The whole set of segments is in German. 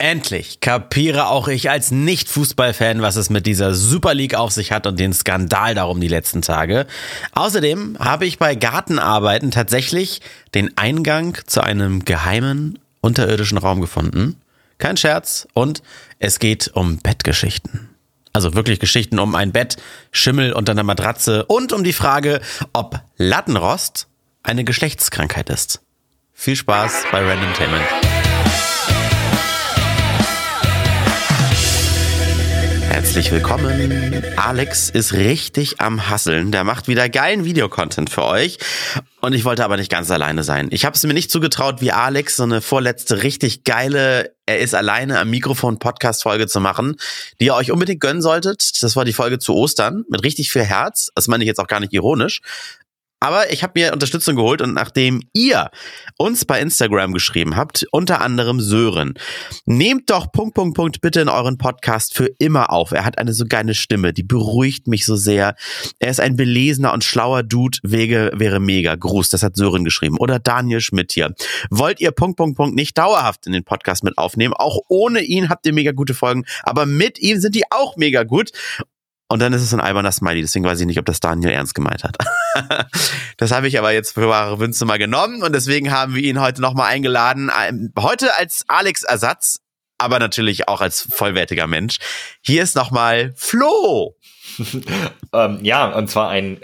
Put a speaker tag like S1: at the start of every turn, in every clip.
S1: Endlich kapiere auch ich als Nicht-Fußballfan, was es mit dieser Super League auf sich hat und den Skandal darum die letzten Tage. Außerdem habe ich bei Gartenarbeiten tatsächlich den Eingang zu einem geheimen unterirdischen Raum gefunden. Kein Scherz und es geht um Bettgeschichten. Also wirklich Geschichten um ein Bett, Schimmel unter einer Matratze und um die Frage, ob Lattenrost eine Geschlechtskrankheit ist. Viel Spaß bei Random Tainment. Herzlich willkommen. Alex ist richtig am Hasseln. Der macht wieder geilen Videocontent für euch. Und ich wollte aber nicht ganz alleine sein. Ich habe es mir nicht zugetraut, wie Alex so eine vorletzte richtig geile Er ist alleine am Mikrofon Podcast-Folge zu machen, die ihr euch unbedingt gönnen solltet. Das war die Folge zu Ostern mit richtig viel Herz. Das meine ich jetzt auch gar nicht ironisch. Aber ich habe mir Unterstützung geholt und nachdem ihr uns bei Instagram geschrieben habt, unter anderem Sören, nehmt doch Punkt, Punkt, Punkt bitte in euren Podcast für immer auf. Er hat eine so geile Stimme, die beruhigt mich so sehr. Er ist ein belesener und schlauer Dude, Wege wäre mega. Gruß, das hat Sören geschrieben. Oder Daniel Schmidt hier. Wollt ihr Punkt, Punkt, Punkt nicht dauerhaft in den Podcast mit aufnehmen? Auch ohne ihn habt ihr mega gute Folgen, aber mit ihm sind die auch mega gut. Und dann ist es ein alberner Smiley, deswegen weiß ich nicht, ob das Daniel ernst gemeint hat. das habe ich aber jetzt für wahre Wünsche mal genommen und deswegen haben wir ihn heute nochmal eingeladen. Ähm, heute als Alex-Ersatz, aber natürlich auch als vollwertiger Mensch. Hier ist nochmal Flo.
S2: ähm, ja, und zwar ein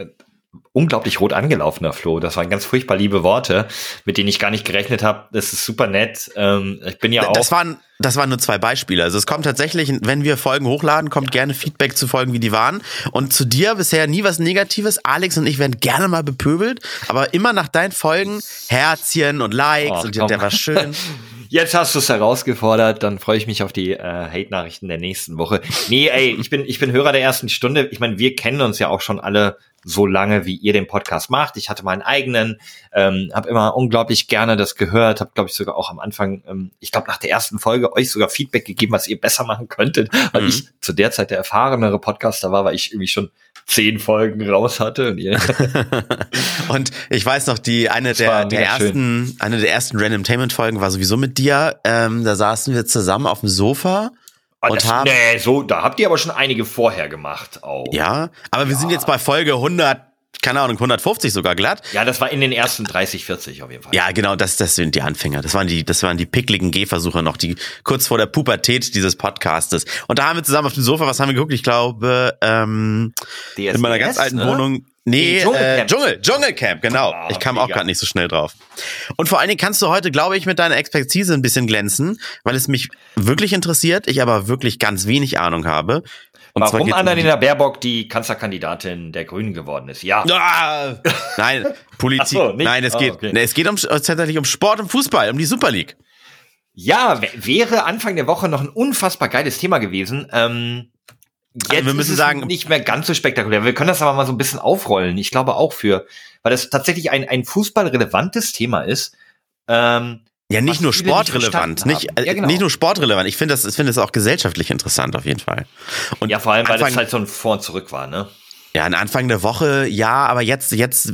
S2: unglaublich rot angelaufener Flo. Das waren ganz furchtbar liebe Worte, mit denen ich gar nicht gerechnet habe. Das ist super nett. Ähm, ich bin ja auch.
S1: Das waren, das waren nur zwei Beispiele. Also es kommt tatsächlich, wenn wir Folgen hochladen, kommt gerne Feedback zu Folgen, wie die waren. Und zu dir bisher nie was Negatives. Alex und ich werden gerne mal bepöbelt, aber immer nach deinen Folgen Herzchen und Likes oh, und der war schön.
S2: Jetzt hast du es herausgefordert, dann freue ich mich auf die äh, Hate-Nachrichten der nächsten Woche. Nee, ey, ich bin, ich bin Hörer der ersten Stunde. Ich meine, wir kennen uns ja auch schon alle so lange, wie ihr den Podcast macht. Ich hatte meinen eigenen, ähm, habe immer unglaublich gerne das gehört, habe, glaube ich, sogar auch am Anfang, ähm, ich glaube, nach der ersten Folge euch sogar Feedback gegeben, was ihr besser machen könntet, weil mhm. ich zu der Zeit der erfahrenere Podcaster war, weil ich irgendwie schon zehn Folgen raus hatte. Und,
S1: ich weiß noch, die eine der, der ersten, schön. eine der ersten Randomtainment Folgen war sowieso mit dir. Ähm, da saßen wir zusammen auf dem Sofa
S2: Oh, und das, haben, nee, so, da habt ihr aber schon einige vorher gemacht auch.
S1: Ja, aber wir ja. sind jetzt bei Folge 100, keine Ahnung, 150 sogar glatt.
S2: Ja, das war in den ersten 30, 40 auf jeden Fall.
S1: Ja, genau, das, das sind die Anfänger. Das waren die, das waren die pickligen Gehversuche noch, die kurz vor der Pubertät dieses Podcastes. Und da haben wir zusammen auf dem Sofa, was haben wir geguckt? Ich glaube, ähm, DSDS, in meiner ganz alten ne? Wohnung Nee, Dschungelcamp. Äh, Dschungel, Dschungelcamp, genau. Oh, ich kam mega. auch gerade nicht so schnell drauf. Und vor allen Dingen kannst du heute, glaube ich, mit deiner Expertise ein bisschen glänzen, weil es mich wirklich interessiert, ich aber wirklich ganz wenig Ahnung habe.
S2: Und Warum Annalena Baerbock die Kanzlerkandidatin der Grünen geworden ist? Ja. Ah,
S1: nein, Politik. So, nein, es geht, oh, okay. nee, es geht um, tatsächlich um Sport und Fußball, um die Super League.
S2: Ja, wäre Anfang der Woche noch ein unfassbar geiles Thema gewesen. Ähm, Jetzt also wir müssen sagen, nicht mehr ganz so spektakulär. Wir können das aber mal so ein bisschen aufrollen. Ich glaube auch für, weil das tatsächlich ein, ein fußballrelevantes Thema ist.
S1: Ähm, ja, nicht nur sportrelevant, nicht, nicht, ja, genau. nicht nur sportrelevant. Ich finde das, ich finde das auch gesellschaftlich interessant auf jeden Fall.
S2: Und ja, vor allem, weil es halt so ein Vor und Zurück war, ne?
S1: Ja, an Anfang der Woche, ja, aber jetzt, jetzt,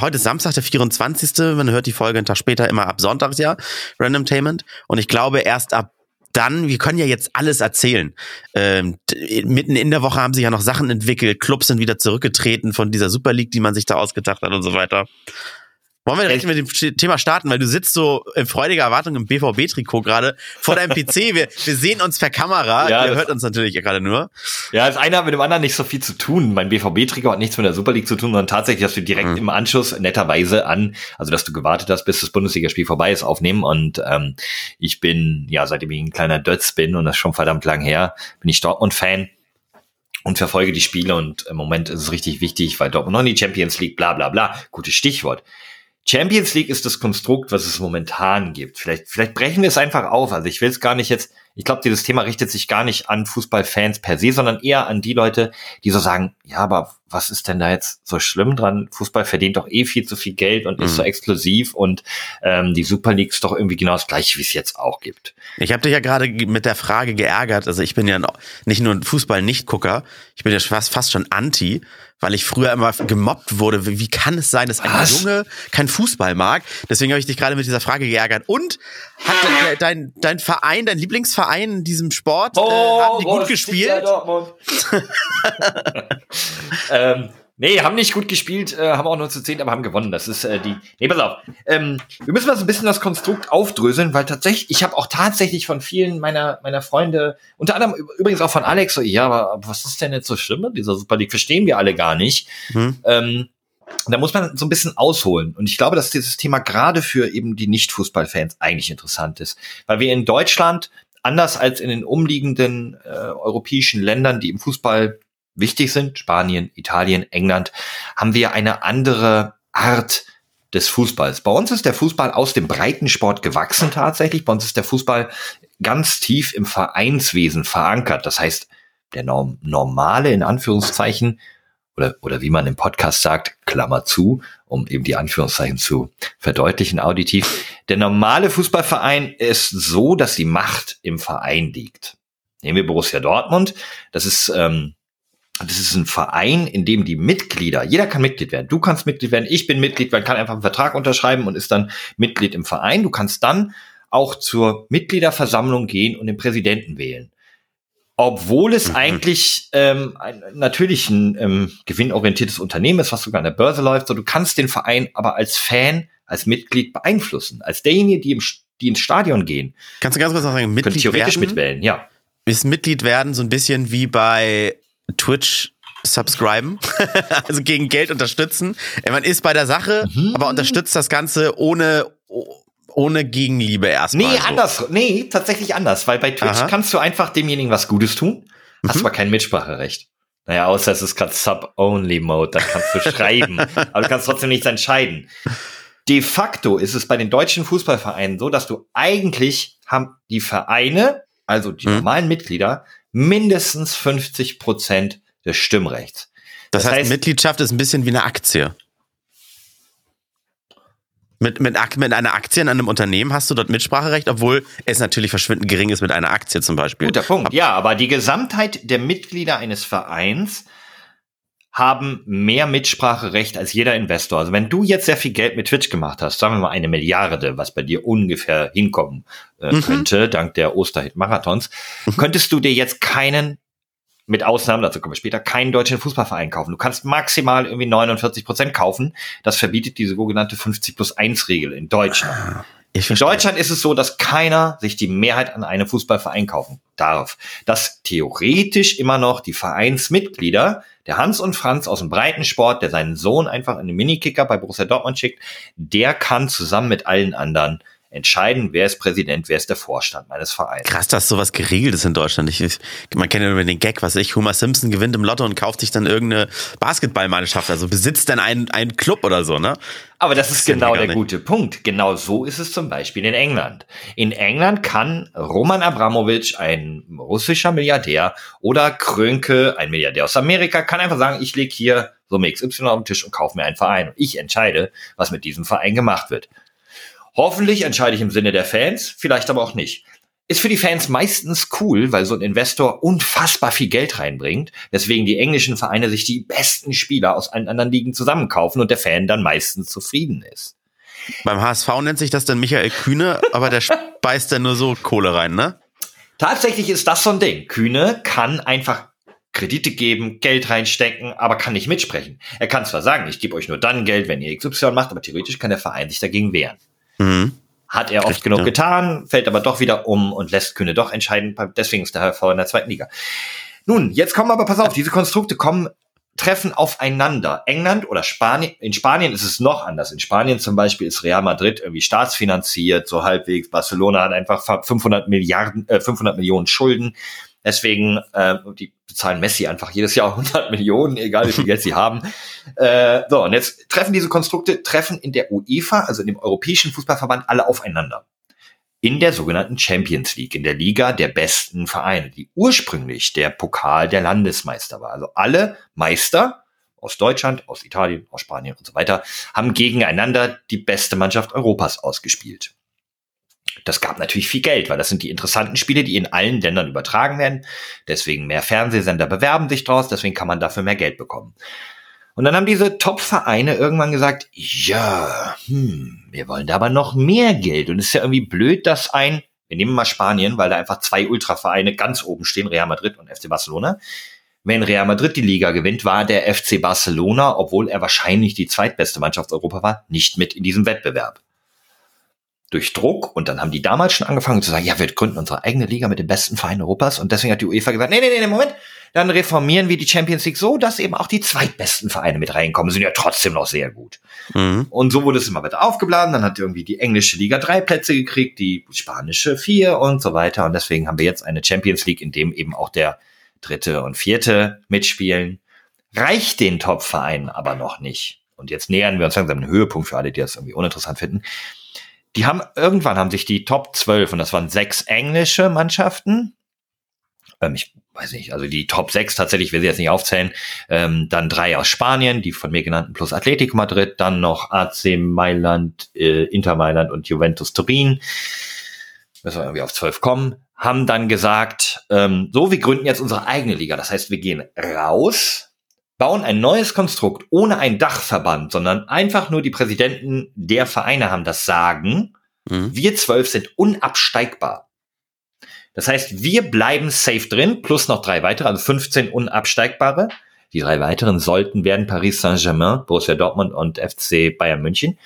S1: heute ist Samstag, der 24. Man hört die Folge einen Tag später immer ab Sonntags, ja, Randomtainment. Und ich glaube, erst ab dann, wir können ja jetzt alles erzählen. Ähm, mitten in der Woche haben sich ja noch Sachen entwickelt, Clubs sind wieder zurückgetreten von dieser Super League, die man sich da ausgedacht hat und so weiter. Wollen wir direkt mit dem Thema starten, weil du sitzt so in freudiger Erwartung im BVB-Trikot gerade vor deinem PC. Wir, wir sehen uns per Kamera. Ja, Ihr hört uns natürlich gerade nur.
S2: Ja, das eine hat mit dem anderen nicht so viel zu tun. Mein BVB-Trikot hat nichts mit der Super League zu tun, sondern tatsächlich, dass wir direkt mhm. im Anschluss netterweise an, also dass du gewartet hast, bis das Bundesligaspiel vorbei ist, aufnehmen. Und ähm, ich bin, ja, seitdem ich ein kleiner Dötz bin und das ist schon verdammt lang her, bin ich Dortmund-Fan und verfolge die Spiele und im Moment ist es richtig wichtig, weil Dortmund noch in die Champions League, bla bla bla, gutes Stichwort. Champions League ist das Konstrukt, was es momentan gibt. Vielleicht, vielleicht brechen wir es einfach auf. Also ich will es gar nicht jetzt, ich glaube, dieses Thema richtet sich gar nicht an Fußballfans per se, sondern eher an die Leute, die so sagen, ja, aber was ist denn da jetzt so schlimm dran? Fußball verdient doch eh viel zu viel Geld und mhm. ist so exklusiv und ähm, die Super League ist doch irgendwie genau das gleiche, wie es jetzt auch gibt.
S1: Ich habe dich ja gerade mit der Frage geärgert. Also ich bin ja nicht nur ein Fußball-Nicht-Gucker, ich bin ja fast, fast schon anti weil ich früher immer gemobbt wurde. Wie kann es sein, dass ein Was? Junge kein Fußball mag? Deswegen habe ich dich gerade mit dieser Frage geärgert. Und hat dein, dein Verein, dein Lieblingsverein, Verein in diesem Sport?
S2: Oh,
S1: äh, haben die gut gespielt?
S2: ähm, nee, haben nicht gut gespielt, äh, haben auch nur zu zehn, aber haben gewonnen. Das ist äh, die. Nee, pass auf. Ähm, wir müssen mal so ein bisschen das Konstrukt aufdröseln, weil tatsächlich, ich habe auch tatsächlich von vielen meiner meiner Freunde, unter anderem übrigens auch von Alex, so, ja, aber was ist denn jetzt so schlimm mit dieser Super League? Verstehen wir alle gar nicht. Hm. Ähm, da muss man so ein bisschen ausholen. Und ich glaube, dass dieses Thema gerade für eben die Nicht-Fußballfans eigentlich interessant ist. Weil wir in Deutschland, anders als in den umliegenden äh, europäischen Ländern, die im Fußball wichtig sind, Spanien, Italien, England, haben wir eine andere Art des Fußballs. Bei uns ist der Fußball aus dem Breitensport gewachsen tatsächlich. Bei uns ist der Fußball ganz tief im Vereinswesen verankert. Das heißt, der normale, in Anführungszeichen, oder, oder wie man im Podcast sagt, Klammer zu, um eben die Anführungszeichen zu verdeutlichen auditiv. Der normale Fußballverein ist so, dass die Macht im Verein liegt. Nehmen wir Borussia Dortmund. Das ist, ähm, das ist ein Verein, in dem die Mitglieder, jeder kann Mitglied werden. Du kannst Mitglied werden, ich bin Mitglied, man kann einfach einen Vertrag unterschreiben und ist dann Mitglied im Verein. Du kannst dann auch zur Mitgliederversammlung gehen und den Präsidenten wählen obwohl es mhm. eigentlich ähm, ein, natürlich ein ähm, gewinnorientiertes Unternehmen ist, was sogar an der Börse läuft. So, du kannst den Verein aber als Fan, als Mitglied beeinflussen, als derjenige, die, im, die ins Stadion gehen.
S1: Kannst du ganz kurz noch sagen,
S2: Mitglied theoretisch werden, mitwählen, ja.
S1: Ist Mitglied werden so ein bisschen wie bei Twitch subscriben, also gegen Geld unterstützen. Man ist bei der Sache, mhm. aber unterstützt das Ganze ohne ohne Gegenliebe erstmal.
S2: Nee, so. anders. Nee, tatsächlich anders, weil bei Twitch Aha. kannst du einfach demjenigen was Gutes tun, hast mhm. aber kein Mitspracherecht. Naja, außer es ist gerade Sub-Only-Mode, da kannst du schreiben, aber du kannst trotzdem nichts entscheiden. De facto ist es bei den deutschen Fußballvereinen so, dass du eigentlich haben die Vereine, also die mhm. normalen Mitglieder, mindestens 50 Prozent des Stimmrechts.
S1: Das, das heißt, heißt, Mitgliedschaft ist ein bisschen wie eine Aktie. Mit, mit, mit einer Aktie in einem Unternehmen hast du dort Mitspracherecht, obwohl es natürlich verschwindend gering ist mit einer Aktie zum Beispiel.
S2: Guter Punkt, ja, aber die Gesamtheit der Mitglieder eines Vereins haben mehr Mitspracherecht als jeder Investor. Also wenn du jetzt sehr viel Geld mit Twitch gemacht hast, sagen wir mal eine Milliarde, was bei dir ungefähr hinkommen äh, mhm. könnte, dank der Osterhit-Marathons, mhm. könntest du dir jetzt keinen mit Ausnahmen, dazu kommen wir später, keinen deutschen Fußballverein kaufen. Du kannst maximal irgendwie 49 Prozent kaufen. Das verbietet die sogenannte 50 plus 1 Regel in Deutschland. Ah, in Deutschland ist es so, dass keiner sich die Mehrheit an einem Fußballverein kaufen darf. Dass theoretisch immer noch die Vereinsmitglieder, der Hans und Franz aus dem Breitensport, der seinen Sohn einfach in den Minikicker bei Borussia Dortmund schickt, der kann zusammen mit allen anderen entscheiden, wer ist Präsident, wer ist der Vorstand meines Vereins.
S1: Krass, dass sowas geregelt ist in Deutschland. Ich, man kennt ja nur den Gag, was ich, Homer Simpson gewinnt im Lotto und kauft sich dann irgendeine Basketballmannschaft, also besitzt dann einen, einen Club oder so, ne?
S2: Aber das, das ist genau der gute Punkt. Genau so ist es zum Beispiel in England. In England kann Roman Abramowitsch, ein russischer Milliardär, oder Krönke, ein Milliardär aus Amerika, kann einfach sagen, ich lege hier Summe XY auf den Tisch und kaufe mir einen Verein. Und ich entscheide, was mit diesem Verein gemacht wird. Hoffentlich entscheide ich im Sinne der Fans, vielleicht aber auch nicht. Ist für die Fans meistens cool, weil so ein Investor unfassbar viel Geld reinbringt, weswegen die englischen Vereine sich die besten Spieler aus allen anderen Ligen zusammenkaufen und der Fan dann meistens zufrieden ist.
S1: Beim HSV nennt sich das dann Michael Kühne, aber der speist dann nur so Kohle rein, ne?
S2: Tatsächlich ist das so ein Ding. Kühne kann einfach Kredite geben, Geld reinstecken, aber kann nicht mitsprechen. Er kann zwar sagen, ich gebe euch nur dann Geld, wenn ihr XY macht, aber theoretisch kann der Verein sich dagegen wehren. Mhm. Hat er oft Richtig, genug ja. getan, fällt aber doch wieder um und lässt Kühne doch entscheiden. Deswegen ist der HV in der zweiten Liga. Nun, jetzt kommen aber, pass auf, diese Konstrukte kommen, treffen aufeinander. England oder Spanien, in Spanien ist es noch anders. In Spanien zum Beispiel ist Real Madrid irgendwie staatsfinanziert, so halbwegs. Barcelona hat einfach 500 Milliarden, äh, 500 Millionen Schulden. Deswegen, äh, die bezahlen Messi einfach jedes Jahr 100 Millionen, egal wie viel Geld sie haben. Äh, so, und jetzt treffen diese Konstrukte, treffen in der UEFA, also in dem Europäischen Fußballverband, alle aufeinander. In der sogenannten Champions League, in der Liga der besten Vereine, die ursprünglich der Pokal der Landesmeister war. Also alle Meister aus Deutschland, aus Italien, aus Spanien und so weiter, haben gegeneinander die beste Mannschaft Europas ausgespielt. Das gab natürlich viel Geld, weil das sind die interessanten Spiele, die in allen Ländern übertragen werden. Deswegen mehr Fernsehsender bewerben sich draus, deswegen kann man dafür mehr Geld bekommen. Und dann haben diese Top-Vereine irgendwann gesagt, ja, hm, wir wollen da aber noch mehr Geld. Und es ist ja irgendwie blöd, dass ein Wir nehmen mal Spanien, weil da einfach zwei Ultravereine ganz oben stehen, Real Madrid und FC Barcelona. Wenn Real Madrid die Liga gewinnt, war der FC Barcelona, obwohl er wahrscheinlich die zweitbeste Mannschaft Europa war, nicht mit in diesem Wettbewerb. Durch Druck und dann haben die damals schon angefangen zu sagen, ja, wir gründen unsere eigene Liga mit den besten Vereinen Europas und deswegen hat die UEFA gesagt, nee, nee, nee, Moment, dann reformieren wir die Champions League so, dass eben auch die zweitbesten Vereine mit reinkommen, sind ja trotzdem noch sehr gut. Mhm. Und so wurde es immer weiter aufgeblasen, dann hat irgendwie die englische Liga drei Plätze gekriegt, die spanische vier und so weiter und deswegen haben wir jetzt eine Champions League, in dem eben auch der dritte und vierte mitspielen. Reicht den Top-Vereinen aber noch nicht. Und jetzt nähern wir uns langsam einen Höhepunkt für alle, die das irgendwie uninteressant finden. Die haben, irgendwann haben sich die Top 12, und das waren sechs englische Mannschaften, ähm, ich weiß nicht, also die Top 6 tatsächlich, will sie jetzt nicht aufzählen, ähm, dann drei aus Spanien, die von mir genannten plus Atletico Madrid, dann noch AC Mailand, äh, Inter Mailand und Juventus Turin. Müssen wir irgendwie auf 12 kommen haben dann gesagt, ähm, so, wir gründen jetzt unsere eigene Liga. Das heißt, wir gehen raus, bauen ein neues Konstrukt ohne ein Dachverband, sondern einfach nur die Präsidenten der Vereine haben das Sagen. Mhm. Wir zwölf sind unabsteigbar. Das heißt, wir bleiben safe drin, plus noch drei weitere, also 15 unabsteigbare. Die drei weiteren sollten werden Paris Saint-Germain, Borussia Dortmund und FC Bayern München.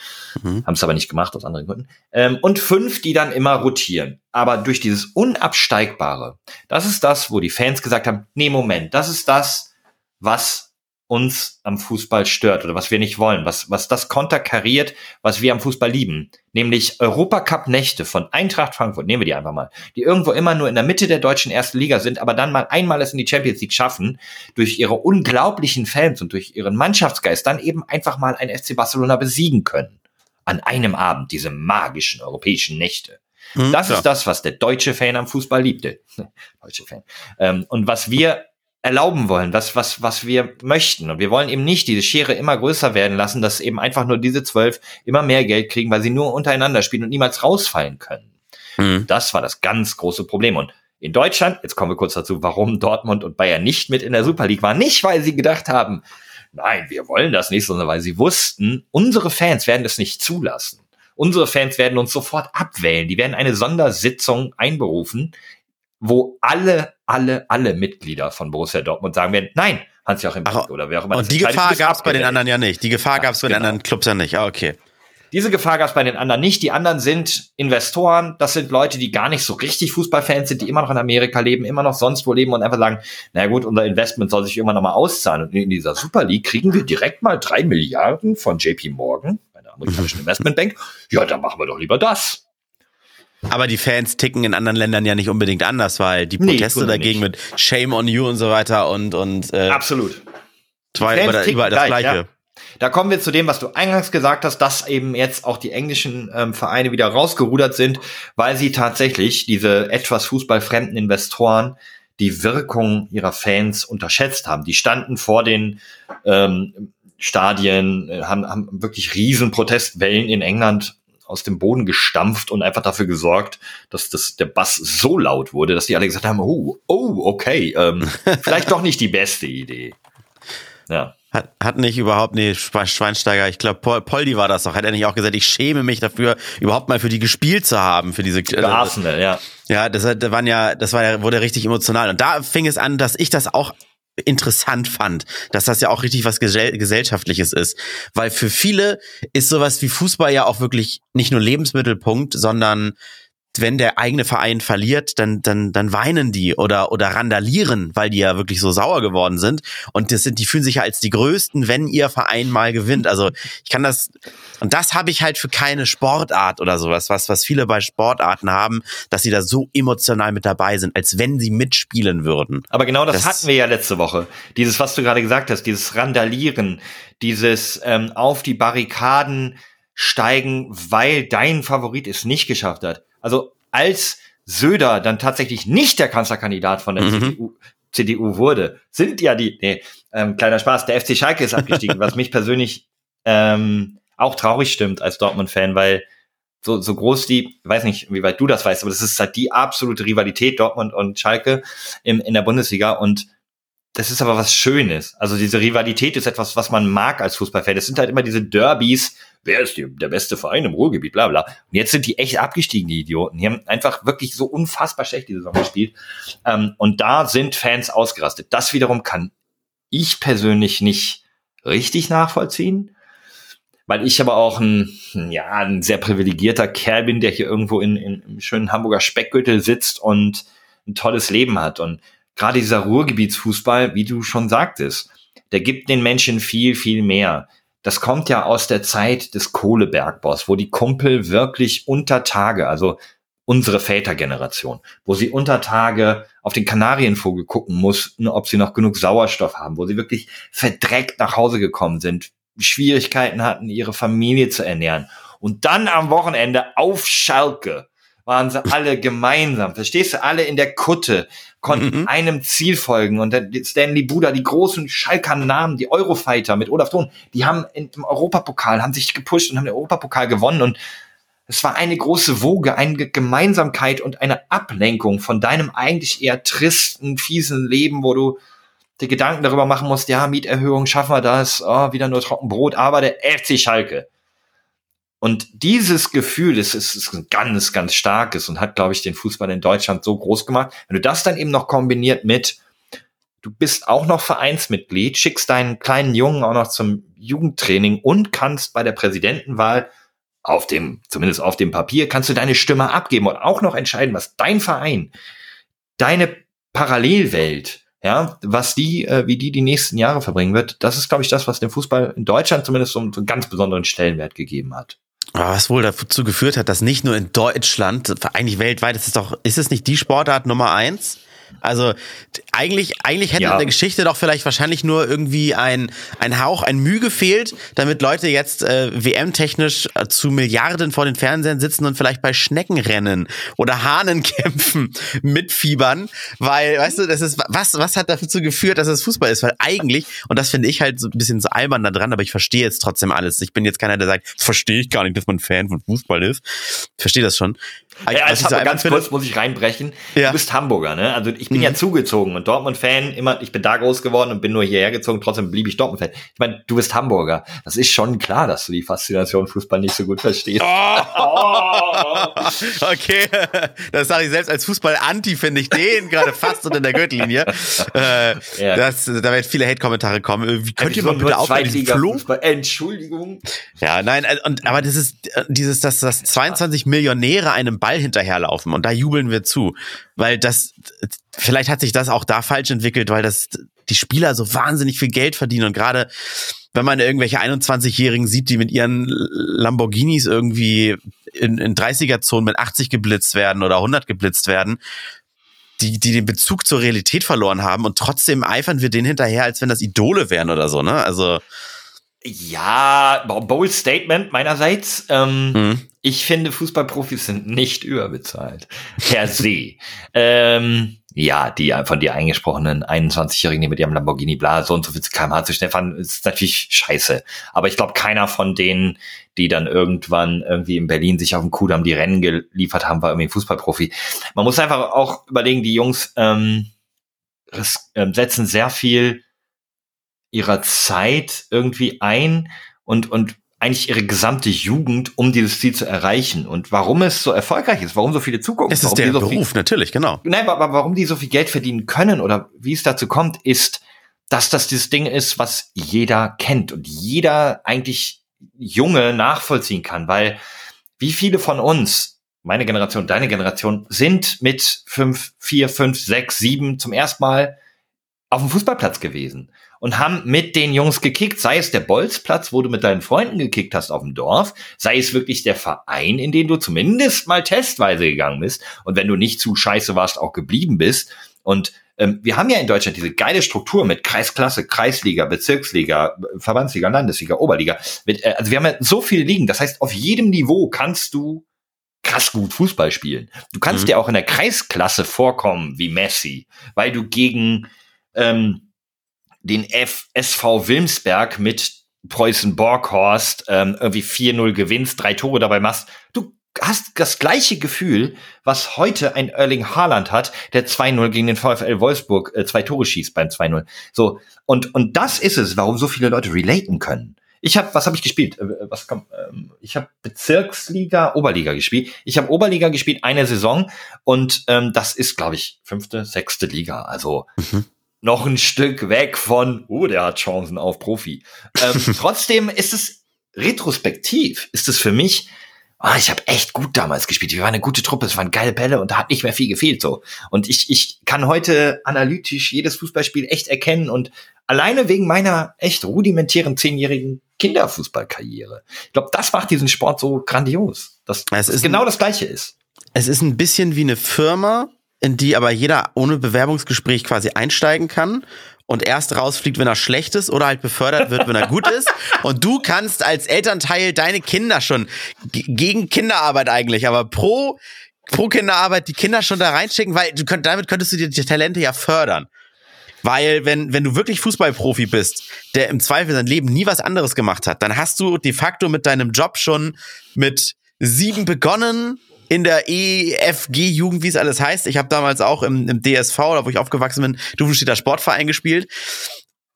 S2: Mhm. Haben es aber nicht gemacht aus anderen Gründen. Ähm, und fünf, die dann immer rotieren. Aber durch dieses Unabsteigbare, das ist das, wo die Fans gesagt haben, nee, Moment, das ist das, was uns am Fußball stört oder was wir nicht wollen, was, was das konterkariert, was wir am Fußball lieben. Nämlich Europacup-Nächte von Eintracht Frankfurt, nehmen wir die einfach mal, die irgendwo immer nur in der Mitte der deutschen ersten Liga sind, aber dann mal einmal es in die Champions League schaffen, durch ihre unglaublichen Fans und durch ihren Mannschaftsgeist dann eben einfach mal ein FC Barcelona besiegen können. An einem Abend, diese magischen europäischen Nächte. Hm, das ja. ist das, was der deutsche Fan am Fußball liebte. deutsche Fan. Ähm, und was wir erlauben wollen, was, was, was wir möchten. Und wir wollen eben nicht diese Schere immer größer werden lassen, dass eben einfach nur diese zwölf immer mehr Geld kriegen, weil sie nur untereinander spielen und niemals rausfallen können. Mhm. Das war das ganz große Problem. Und in Deutschland, jetzt kommen wir kurz dazu, warum Dortmund und Bayern nicht mit in der Super League waren. Nicht, weil sie gedacht haben, nein, wir wollen das nicht, sondern weil sie wussten, unsere Fans werden es nicht zulassen. Unsere Fans werden uns sofort abwählen. Die werden eine Sondersitzung einberufen, wo alle, alle, alle Mitglieder von Borussia Dortmund sagen werden, nein, Hans-Joachim
S1: Ach, oder wer auch immer. Und die Gefahr gab es bei den anderen ja nicht. Die Gefahr ja, gab es bei genau. den anderen Clubs ja nicht. Ah, okay.
S2: Diese Gefahr gab es bei den anderen nicht. Die anderen sind Investoren, das sind Leute, die gar nicht so richtig Fußballfans sind, die immer noch in Amerika leben, immer noch sonst wo leben und einfach sagen, na gut, unser Investment soll sich immer noch mal auszahlen. Und in dieser Super League kriegen wir direkt mal drei Milliarden von JP Morgan, einer amerikanischen Investmentbank. Ja, dann machen wir doch lieber das.
S1: Aber die Fans ticken in anderen Ländern ja nicht unbedingt anders, weil die Proteste nee, dagegen nicht. mit Shame on you und so weiter und und
S2: äh, absolut.
S1: Zwei überall, überall das gleiche. Ja.
S2: Da kommen wir zu dem, was du eingangs gesagt hast, dass eben jetzt auch die englischen ähm, Vereine wieder rausgerudert sind, weil sie tatsächlich diese etwas fußballfremden Investoren die Wirkung ihrer Fans unterschätzt haben. Die standen vor den ähm, Stadien, äh, haben, haben wirklich riesen Protestwellen in England aus dem Boden gestampft und einfach dafür gesorgt, dass das, der Bass so laut wurde, dass die alle gesagt haben, oh, oh, okay, ähm, vielleicht doch nicht die beste Idee.
S1: Ja. Hat, hat nicht überhaupt, nee, Schweinsteiger, ich glaube, Pol, Poldi war das doch, hat er nicht auch gesagt, ich schäme mich dafür, überhaupt mal für die gespielt zu haben, für diese
S2: äh, Arsenal, ja.
S1: Ja, das, das waren ja, das war ja, wurde richtig emotional. Und da fing es an, dass ich das auch interessant fand, dass das ja auch richtig was gesellschaftliches ist, weil für viele ist sowas wie Fußball ja auch wirklich nicht nur Lebensmittelpunkt, sondern wenn der eigene Verein verliert, dann, dann, dann weinen die oder, oder randalieren, weil die ja wirklich so sauer geworden sind. Und das sind, die fühlen sich ja als die Größten, wenn ihr Verein mal gewinnt. Also ich kann das, und das habe ich halt für keine Sportart oder sowas, was, was viele bei Sportarten haben, dass sie da so emotional mit dabei sind, als wenn sie mitspielen würden.
S2: Aber genau das, das hatten wir ja letzte Woche. Dieses, was du gerade gesagt hast, dieses Randalieren, dieses ähm, auf die Barrikaden steigen, weil dein Favorit es nicht geschafft hat. Also als Söder dann tatsächlich nicht der Kanzlerkandidat von der mhm. CDU, CDU wurde, sind ja die, nee, ähm, kleiner Spaß, der FC Schalke ist abgestiegen, was mich persönlich ähm, auch traurig stimmt als Dortmund-Fan, weil so, so groß die, weiß nicht, wie weit du das weißt, aber das ist halt die absolute Rivalität Dortmund und Schalke im, in der Bundesliga und das ist aber was Schönes. Also diese Rivalität ist etwas, was man mag als Fußballfan. Es sind halt immer diese Derbys wer ist die, der beste Verein im Ruhrgebiet, bla bla. Und jetzt sind die echt abgestiegen, die Idioten. Die haben einfach wirklich so unfassbar schlecht die Saison gespielt. Ähm, und da sind Fans ausgerastet. Das wiederum kann ich persönlich nicht richtig nachvollziehen weil ich aber auch ein, ja, ein sehr privilegierter Kerl bin, der hier irgendwo in, in, im schönen Hamburger Speckgürtel sitzt und ein tolles Leben hat. Und gerade dieser Ruhrgebietsfußball, wie du schon sagtest, der gibt den Menschen viel, viel mehr. Das kommt ja aus der Zeit des Kohlebergbaus, wo die Kumpel wirklich unter Tage, also unsere Vätergeneration, wo sie unter Tage auf den Kanarienvogel gucken mussten, ob sie noch genug Sauerstoff haben, wo sie wirklich verdreckt nach Hause gekommen sind, Schwierigkeiten hatten, ihre Familie zu ernähren. Und dann am Wochenende auf Schalke waren sie alle gemeinsam. Verstehst du? Alle in der Kutte konnten mhm. einem Ziel folgen. Und Stanley Buda, die großen Schalker Namen, die Eurofighter mit Olaf Thon, die haben im Europapokal, haben sich gepusht und haben den Europapokal gewonnen. Und es war eine große Woge, eine Gemeinsamkeit und eine Ablenkung von deinem eigentlich eher tristen, fiesen Leben, wo du die Gedanken darüber machen musst, ja, Mieterhöhung, schaffen wir das, oh, wieder nur Trockenbrot, aber der FC Schalke. Und dieses Gefühl, das ist, ist ein ganz, ganz starkes und hat, glaube ich, den Fußball in Deutschland so groß gemacht. Wenn du das dann eben noch kombiniert mit, du bist auch noch Vereinsmitglied, schickst deinen kleinen Jungen auch noch zum Jugendtraining und kannst bei der Präsidentenwahl auf dem, zumindest auf dem Papier, kannst du deine Stimme abgeben und auch noch entscheiden, was dein Verein, deine Parallelwelt, ja, was die, äh, wie die die nächsten Jahre verbringen wird, das ist, glaube ich, das, was dem Fußball in Deutschland zumindest so, so einen ganz besonderen Stellenwert gegeben hat.
S1: Was wohl dazu geführt hat, dass nicht nur in Deutschland, eigentlich weltweit, ist es doch, ist es nicht die Sportart Nummer eins? Also eigentlich, eigentlich hätte ja. in der Geschichte doch vielleicht wahrscheinlich nur irgendwie ein, ein Hauch, ein Mühe gefehlt, damit Leute jetzt äh, WM-technisch äh, zu Milliarden vor den Fernsehern sitzen und vielleicht bei Schneckenrennen oder Hahnenkämpfen mitfiebern, weil, weißt du, das ist, was, was hat dazu geführt, dass es Fußball ist? Weil eigentlich, und das finde ich halt so ein bisschen so albern da dran, aber ich verstehe jetzt trotzdem alles. Ich bin jetzt keiner, der sagt, verstehe ich gar nicht, dass man Fan von Fußball ist. Ich verstehe das schon.
S2: Ja, als so ganz kurz muss ich reinbrechen. Ja. Du bist Hamburger, ne? Also ich bin mhm. ja zugezogen und Dortmund-Fan, immer, ich bin da groß geworden und bin nur hierher gezogen, trotzdem blieb ich Dortmund-Fan. Ich meine, du bist Hamburger. Das ist schon klar, dass du die Faszination Fußball nicht so gut verstehst.
S1: Oh, okay, das sage ich selbst als Fußball-Anti, finde ich den gerade fast unter der Gürtellinie. Äh, ja. das, da werden viele Hate-Kommentare kommen. Wie könnt ihr mal bitte aufhören,
S2: Entschuldigung.
S1: Ja, nein, äh, und, aber das ist äh, dieses, dass, dass 22 Millionäre einem Ball hinterherlaufen und da jubeln wir zu, weil das vielleicht hat sich das auch da falsch entwickelt, weil das die Spieler so wahnsinnig viel Geld verdienen und gerade wenn man irgendwelche 21-Jährigen sieht, die mit ihren Lamborghinis irgendwie in, in 30er-Zonen mit 80 geblitzt werden oder 100 geblitzt werden, die, die den Bezug zur Realität verloren haben und trotzdem eifern wir denen hinterher, als wenn das Idole wären oder so, ne? Also.
S2: Ja, bold Statement meinerseits. Ähm, mhm. Ich finde, Fußballprofis sind nicht überbezahlt. Per se. ähm, ja, die von dir eingesprochenen 21-Jährigen, die mit ihrem Lamborghini bla so und so viel kmh zu schnell fahren, ist natürlich scheiße. Aber ich glaube, keiner von denen, die dann irgendwann irgendwie in Berlin sich auf dem Kudamm die Rennen geliefert haben, war irgendwie ein Fußballprofi. Man muss einfach auch überlegen, die Jungs ähm, ähm setzen sehr viel ihrer Zeit irgendwie ein und, und eigentlich ihre gesamte Jugend, um dieses Ziel zu erreichen. Und warum es so erfolgreich ist, warum so viele zugucken.
S1: Es ist der so Beruf, viel, natürlich, genau.
S2: Nein, aber warum die so viel Geld verdienen können oder wie es dazu kommt, ist, dass das dieses Ding ist, was jeder kennt und jeder eigentlich Junge nachvollziehen kann, weil wie viele von uns, meine Generation, deine Generation, sind mit fünf, vier, fünf, sechs, sieben zum ersten Mal auf dem Fußballplatz gewesen und haben mit den Jungs gekickt, sei es der Bolzplatz, wo du mit deinen Freunden gekickt hast auf dem Dorf, sei es wirklich der Verein, in den du zumindest mal testweise gegangen bist und wenn du nicht zu scheiße warst, auch geblieben bist. Und ähm, wir haben ja in Deutschland diese geile Struktur mit Kreisklasse, Kreisliga, Bezirksliga, Verbandsliga, Landesliga, Oberliga. Mit, äh, also wir haben ja so viele Ligen. Das heißt, auf jedem Niveau kannst du krass gut Fußball spielen. Du kannst mhm. dir auch in der Kreisklasse vorkommen wie Messi, weil du gegen ähm, den F SV Wilmsberg mit Preußen Borghorst ähm, irgendwie 4-0 gewinnst, drei Tore dabei machst. Du hast das gleiche Gefühl, was heute ein Erling Haaland hat, der 2-0 gegen den VfL Wolfsburg äh, zwei Tore schießt beim 2-0. So, und, und das ist es, warum so viele Leute relaten können. Ich habe, was habe ich gespielt? Äh, was kommt? Ähm, ich habe Bezirksliga, Oberliga gespielt. Ich habe Oberliga gespielt eine Saison und ähm, das ist, glaube ich, fünfte, sechste Liga. Also mhm. Noch ein Stück weg von, oh, der hat Chancen auf Profi. Ähm, trotzdem ist es retrospektiv, ist es für mich oh, ich habe echt gut damals gespielt. Wir waren eine gute Truppe, es waren geile Bälle und da hat nicht mehr viel gefehlt so. Und ich, ich kann heute analytisch jedes Fußballspiel echt erkennen und alleine wegen meiner echt rudimentären zehnjährigen Kinderfußballkarriere. Ich glaube, das macht diesen Sport so grandios, dass es ist genau das Gleiche ist.
S1: Es ist ein bisschen wie eine Firma, in die aber jeder ohne Bewerbungsgespräch quasi einsteigen kann und erst rausfliegt, wenn er schlecht ist oder halt befördert wird, wenn er gut ist. Und du kannst als Elternteil deine Kinder schon gegen Kinderarbeit eigentlich, aber pro pro Kinderarbeit die Kinder schon da reinschicken, weil du könnt, damit könntest du die, die Talente ja fördern. Weil wenn, wenn du wirklich Fußballprofi bist, der im Zweifel sein Leben nie was anderes gemacht hat, dann hast du de facto mit deinem Job schon mit sieben begonnen in der EFG-Jugend, wie es alles heißt. Ich habe damals auch im, im DSV, da wo ich aufgewachsen bin, Dufenstädter Sportverein gespielt.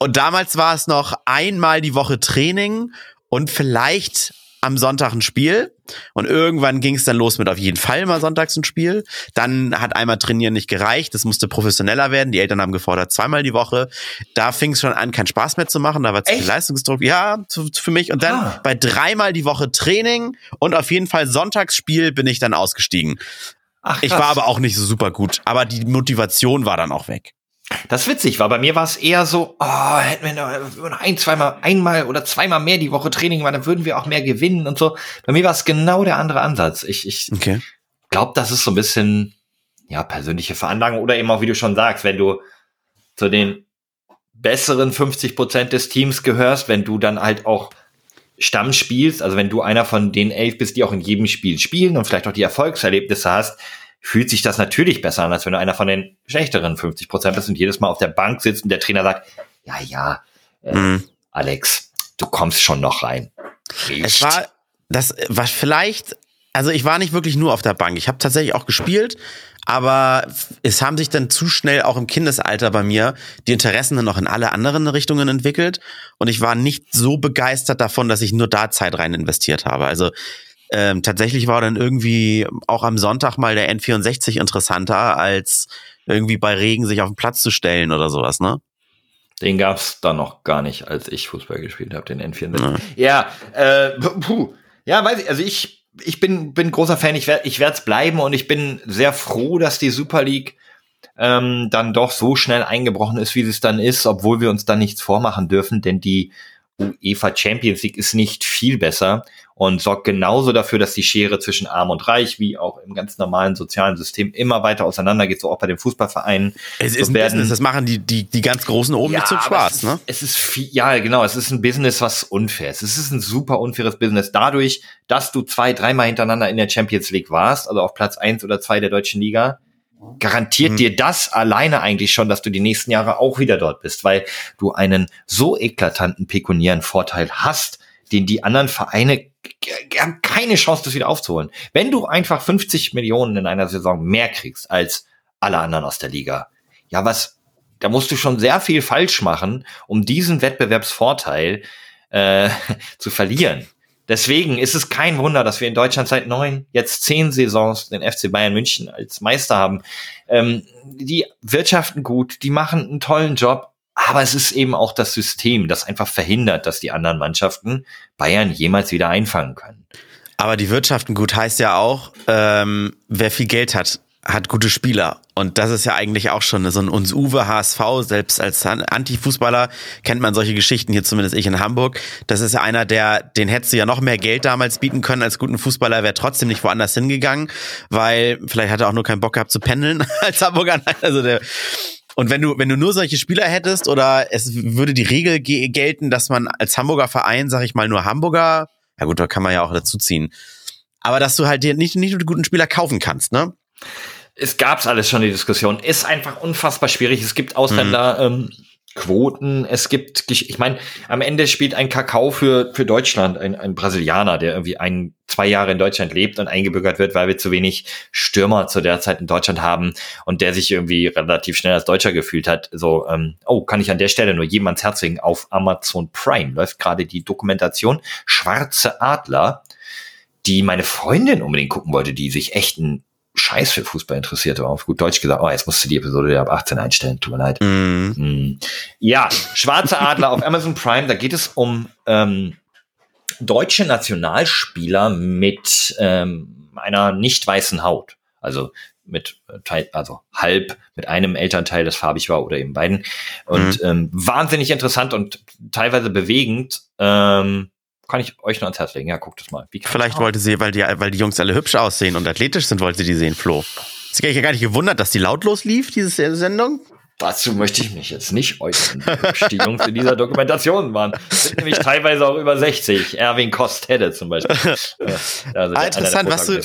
S1: Und damals war es noch einmal die Woche Training und vielleicht am Sonntag ein Spiel und irgendwann ging es dann los mit auf jeden Fall mal sonntags ein Spiel. Dann hat einmal trainieren nicht gereicht, das musste professioneller werden. Die Eltern haben gefordert zweimal die Woche. Da fing es schon an, keinen Spaß mehr zu machen, da war zu viel Leistungsdruck. Ja, zu, für mich. Und dann ah. bei dreimal die Woche Training und auf jeden Fall Sonntagsspiel bin ich dann ausgestiegen. Ach, ich war aber auch nicht so super gut, aber die Motivation war dann auch weg.
S2: Das ist witzig, weil bei mir war es eher so, oh, hätten wir noch ein, zweimal, einmal oder zweimal mehr die Woche Training gemacht, dann würden wir auch mehr gewinnen und so. Bei mir war es genau der andere Ansatz. Ich, ich okay. glaube, das ist so ein bisschen, ja, persönliche Veranlagung oder eben auch, wie du schon sagst, wenn du zu den besseren 50 Prozent des Teams gehörst, wenn du dann halt auch Stamm spielst, also wenn du einer von den elf bist, die auch in jedem Spiel spielen und vielleicht auch die Erfolgserlebnisse hast, fühlt sich das natürlich besser an, als wenn du einer von den schlechteren 50 Prozent bist und jedes Mal auf der Bank sitzt und der Trainer sagt, ja, ja, äh, mhm. Alex, du kommst schon noch rein.
S1: Riecht. Es war, das war vielleicht, also ich war nicht wirklich nur auf der Bank. Ich habe tatsächlich auch gespielt, aber es haben sich dann zu schnell auch im Kindesalter bei mir die Interessen dann noch in alle anderen Richtungen entwickelt und ich war nicht so begeistert davon, dass ich nur da Zeit rein investiert habe. Also ähm, tatsächlich war dann irgendwie auch am Sonntag mal der N64 interessanter, als irgendwie bei Regen sich auf den Platz zu stellen oder sowas, ne?
S2: Den gab's da noch gar nicht, als ich Fußball gespielt habe, den N64. Ja, ja äh, puh. Ja, weiß ich, also ich, ich bin, bin großer Fan, ich werde ich werd's bleiben und ich bin sehr froh, dass die Super League ähm, dann doch so schnell eingebrochen ist, wie es dann ist, obwohl wir uns da nichts vormachen dürfen, denn die UEFA Champions League ist nicht viel besser und sorgt genauso dafür, dass die Schere zwischen Arm und Reich, wie auch im ganz normalen sozialen System, immer weiter auseinandergeht, so auch bei den Fußballvereinen.
S1: Es ist so ein werden, Business, das machen die, die, die ganz Großen oben ja, nicht zum Spaß,
S2: es
S1: ist,
S2: ne? Es ist viel, ja, genau, es ist ein Business, was unfair ist. Es ist ein super unfaires Business. Dadurch, dass du zwei, dreimal hintereinander in der Champions League warst, also auf Platz eins oder zwei der deutschen Liga, garantiert mhm. dir das alleine eigentlich schon, dass du die nächsten Jahre auch wieder dort bist, weil du einen so eklatanten pekuniären Vorteil hast, den die anderen Vereine haben keine Chance, das wieder aufzuholen. Wenn du einfach 50 Millionen in einer Saison mehr kriegst als alle anderen aus der Liga, ja, was, da musst du schon sehr viel falsch machen, um diesen Wettbewerbsvorteil äh, zu verlieren. Deswegen ist es kein Wunder, dass wir in Deutschland seit neun, jetzt zehn Saisons den FC Bayern München als Meister haben. Ähm, die wirtschaften gut, die machen einen tollen Job, aber es ist eben auch das System, das einfach verhindert, dass die anderen Mannschaften Bayern jemals wieder einfangen können.
S1: Aber die wirtschaften gut heißt ja auch, ähm, wer viel Geld hat, hat gute Spieler. Und das ist ja eigentlich auch schon so ein uns Uwe HSV, selbst als Anti-Fußballer kennt man solche Geschichten hier zumindest ich in Hamburg. Das ist ja einer, der, den hättest du ja noch mehr Geld damals bieten können als guten Fußballer, wäre trotzdem nicht woanders hingegangen, weil vielleicht hat er auch nur keinen Bock gehabt zu pendeln als Hamburger. Also der, und wenn du, wenn du nur solche Spieler hättest oder es würde die Regel gelten, dass man als Hamburger Verein, sag ich mal, nur Hamburger, ja gut, da kann man ja auch dazu ziehen. Aber dass du halt dir nicht, nicht nur die guten Spieler kaufen kannst, ne?
S2: Es gab's alles schon die Diskussion. Ist einfach unfassbar schwierig. Es gibt Ausländer, mhm. ähm, Quoten, es gibt, ich meine, am Ende spielt ein Kakao für, für Deutschland, ein, ein Brasilianer, der irgendwie ein, zwei Jahre in Deutschland lebt und eingebürgert wird, weil wir zu wenig Stürmer zu der Zeit in Deutschland haben und der sich irgendwie relativ schnell als Deutscher gefühlt hat. So, ähm, oh, kann ich an der Stelle nur jedem ans Herz legen, auf Amazon Prime läuft gerade die Dokumentation Schwarze Adler, die meine Freundin unbedingt gucken wollte, die sich echt ein Scheiß für Fußball interessiert, aber auf gut Deutsch gesagt, oh, jetzt musst du die Episode der ab 18 einstellen, tut mir leid. Mm. Mm. Ja, Schwarze Adler auf Amazon Prime, da geht es um ähm, deutsche Nationalspieler mit ähm, einer nicht weißen Haut. Also mit äh, Teil, also halb mit einem Elternteil, das farbig war oder eben beiden. Und mm. ähm, wahnsinnig interessant und teilweise bewegend. Ähm, kann ich euch nur ans Herz legen. Ja, guckt es mal.
S1: Vielleicht wollte sie, weil die, weil die Jungs alle hübsch aussehen und athletisch sind, wollte sie die sehen, Flo. Ist ja gar nicht gewundert, dass die lautlos lief, diese Sendung?
S2: Dazu möchte ich mich jetzt nicht äußern, wie hübsch die Jungs in dieser Dokumentation waren. Sind nämlich teilweise auch über 60. Erwin Kosthedde zum Beispiel.
S1: Also ah, interessant, was du,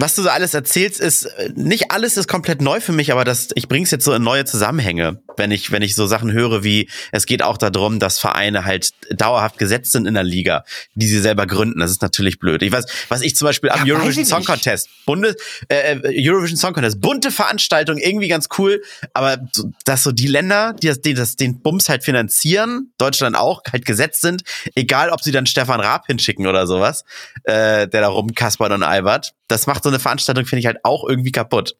S1: was du so alles erzählst, ist äh, nicht alles ist komplett neu für mich, aber das, ich bring's jetzt so in neue Zusammenhänge, wenn ich, wenn ich so Sachen höre wie, es geht auch darum, dass Vereine halt dauerhaft gesetzt sind in der Liga, die sie selber gründen. Das ist natürlich blöd. Ich weiß, was ich zum Beispiel am ja, Eurovision Song Contest, Bundes, äh, äh, Eurovision Song Contest, bunte Veranstaltung, irgendwie ganz cool, aber so, dass so die Länder, die das, die das den Bums halt finanzieren, Deutschland auch, halt gesetzt sind, egal ob sie dann Stefan Raab hinschicken oder sowas, äh, der da rumkaspert und albert das macht so eine Veranstaltung, finde ich, halt auch irgendwie kaputt.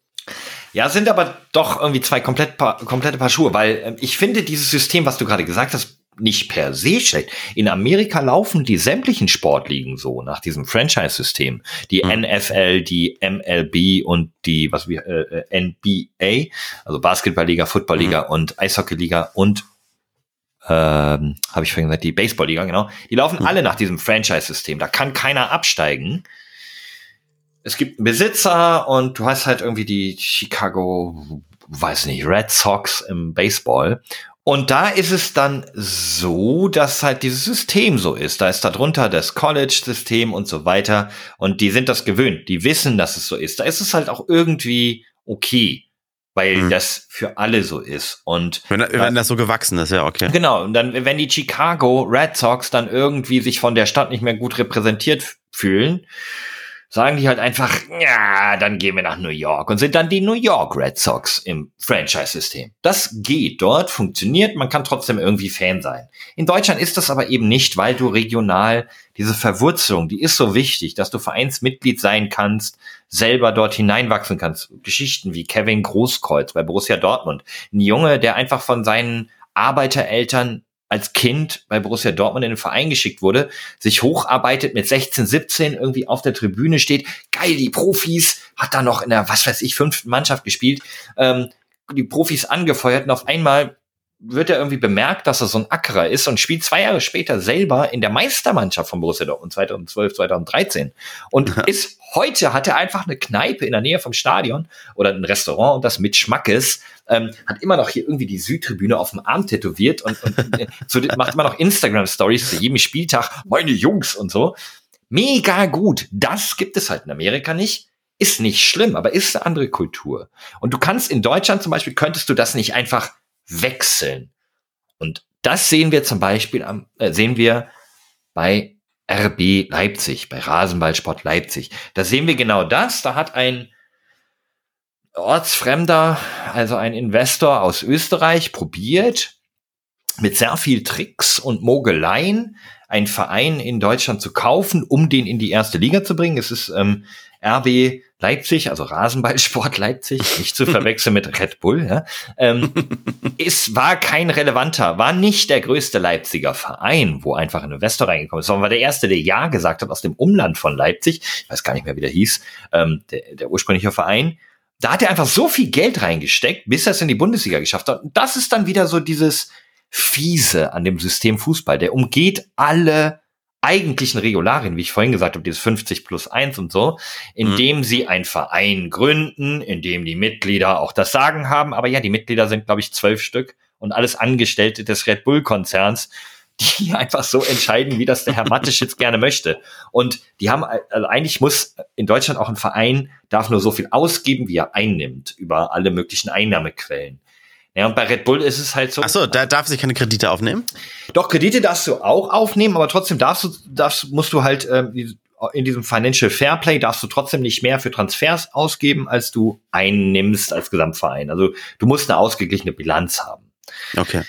S2: Ja, sind aber doch irgendwie zwei komplett pa komplette Paar Schuhe, weil äh, ich finde dieses System, was du gerade gesagt hast, nicht per se schlecht. In Amerika laufen die sämtlichen Sportligen so nach diesem Franchise-System. Die mhm. NFL, die MLB und die was wir äh, äh NBA, also Basketballliga, Footballliga mhm. und Eishockeyliga und ähm, habe ich vorhin gesagt, die Baseballliga, genau. Die laufen mhm. alle nach diesem Franchise-System. Da kann keiner absteigen es gibt einen Besitzer und du hast halt irgendwie die Chicago, weiß nicht, Red Sox im Baseball. Und da ist es dann so, dass halt dieses System so ist. Da ist darunter das College-System und so weiter. Und die sind das gewöhnt. Die wissen, dass es so ist. Da ist es halt auch irgendwie okay, weil mhm. das für alle so ist. Und
S1: wenn, wenn das so gewachsen ist, ja, okay.
S2: Genau. Und dann, wenn die Chicago Red Sox dann irgendwie sich von der Stadt nicht mehr gut repräsentiert fühlen, sagen die halt einfach, ja, dann gehen wir nach New York und sind dann die New York Red Sox im Franchise-System. Das geht dort, funktioniert, man kann trotzdem irgendwie Fan sein. In Deutschland ist das aber eben nicht, weil du regional diese Verwurzelung, die ist so wichtig, dass du Vereinsmitglied sein kannst, selber dort hineinwachsen kannst. Geschichten wie Kevin Großkreuz bei Borussia Dortmund. Ein Junge, der einfach von seinen Arbeitereltern als Kind bei Borussia Dortmund in den Verein geschickt wurde, sich hocharbeitet mit 16, 17 irgendwie auf der Tribüne steht, geil, die Profis, hat da noch in der, was weiß ich, fünften Mannschaft gespielt, ähm, die Profis angefeuert und auf einmal wird er irgendwie bemerkt, dass er so ein Ackerer ist und spielt zwei Jahre später selber in der Meistermannschaft von Borussia Dortmund 2012, 2013 und ist heute hat er einfach eine Kneipe in der Nähe vom Stadion oder ein Restaurant und das mit Schmackes ähm, hat immer noch hier irgendwie die Südtribüne auf dem Arm tätowiert und, und äh, zu, macht immer noch Instagram Stories zu jedem Spieltag meine Jungs und so. Mega gut. Das gibt es halt in Amerika nicht. Ist nicht schlimm, aber ist eine andere Kultur. Und du kannst in Deutschland zum Beispiel, könntest du das nicht einfach wechseln. Und das sehen wir zum Beispiel am, äh, sehen wir bei RB Leipzig, bei Rasenballsport Leipzig. Da sehen wir genau das. Da hat ein Ortsfremder, also ein Investor aus Österreich, probiert, mit sehr viel Tricks und Mogeleien einen Verein in Deutschland zu kaufen, um den in die erste Liga zu bringen. Es ist ähm, RB Leipzig, also Rasenballsport Leipzig, nicht zu verwechseln mit Red Bull, ja, ähm, es war kein relevanter, war nicht der größte Leipziger Verein, wo einfach ein Investor reingekommen ist, sondern war der erste, der Ja gesagt hat aus dem Umland von Leipzig, ich weiß gar nicht mehr, wie der hieß, ähm, der, der ursprüngliche Verein, da hat er einfach so viel Geld reingesteckt, bis er es in die Bundesliga geschafft hat. Und das ist dann wieder so dieses Fiese an dem System Fußball. Der umgeht alle eigentlichen Regularien, wie ich vorhin gesagt habe, dieses 50 plus 1 und so, indem mhm. sie einen Verein gründen, in dem die Mitglieder auch das Sagen haben. Aber ja, die Mitglieder sind, glaube ich, zwölf Stück und alles Angestellte des Red Bull-Konzerns, die einfach so entscheiden, wie das der Herr Matteschitz gerne möchte. Und die haben, also eigentlich muss in Deutschland auch ein Verein, darf nur so viel ausgeben, wie er einnimmt, über alle möglichen Einnahmequellen. Ja, und bei Red Bull ist es halt so.
S1: Ach so, da darf sich keine Kredite aufnehmen?
S2: Doch, Kredite darfst du auch aufnehmen, aber trotzdem darfst du, darfst, musst du halt ähm, in diesem Financial Fairplay darfst du trotzdem nicht mehr für Transfers ausgeben, als du einnimmst als Gesamtverein. Also du musst eine ausgeglichene Bilanz haben.
S1: Okay.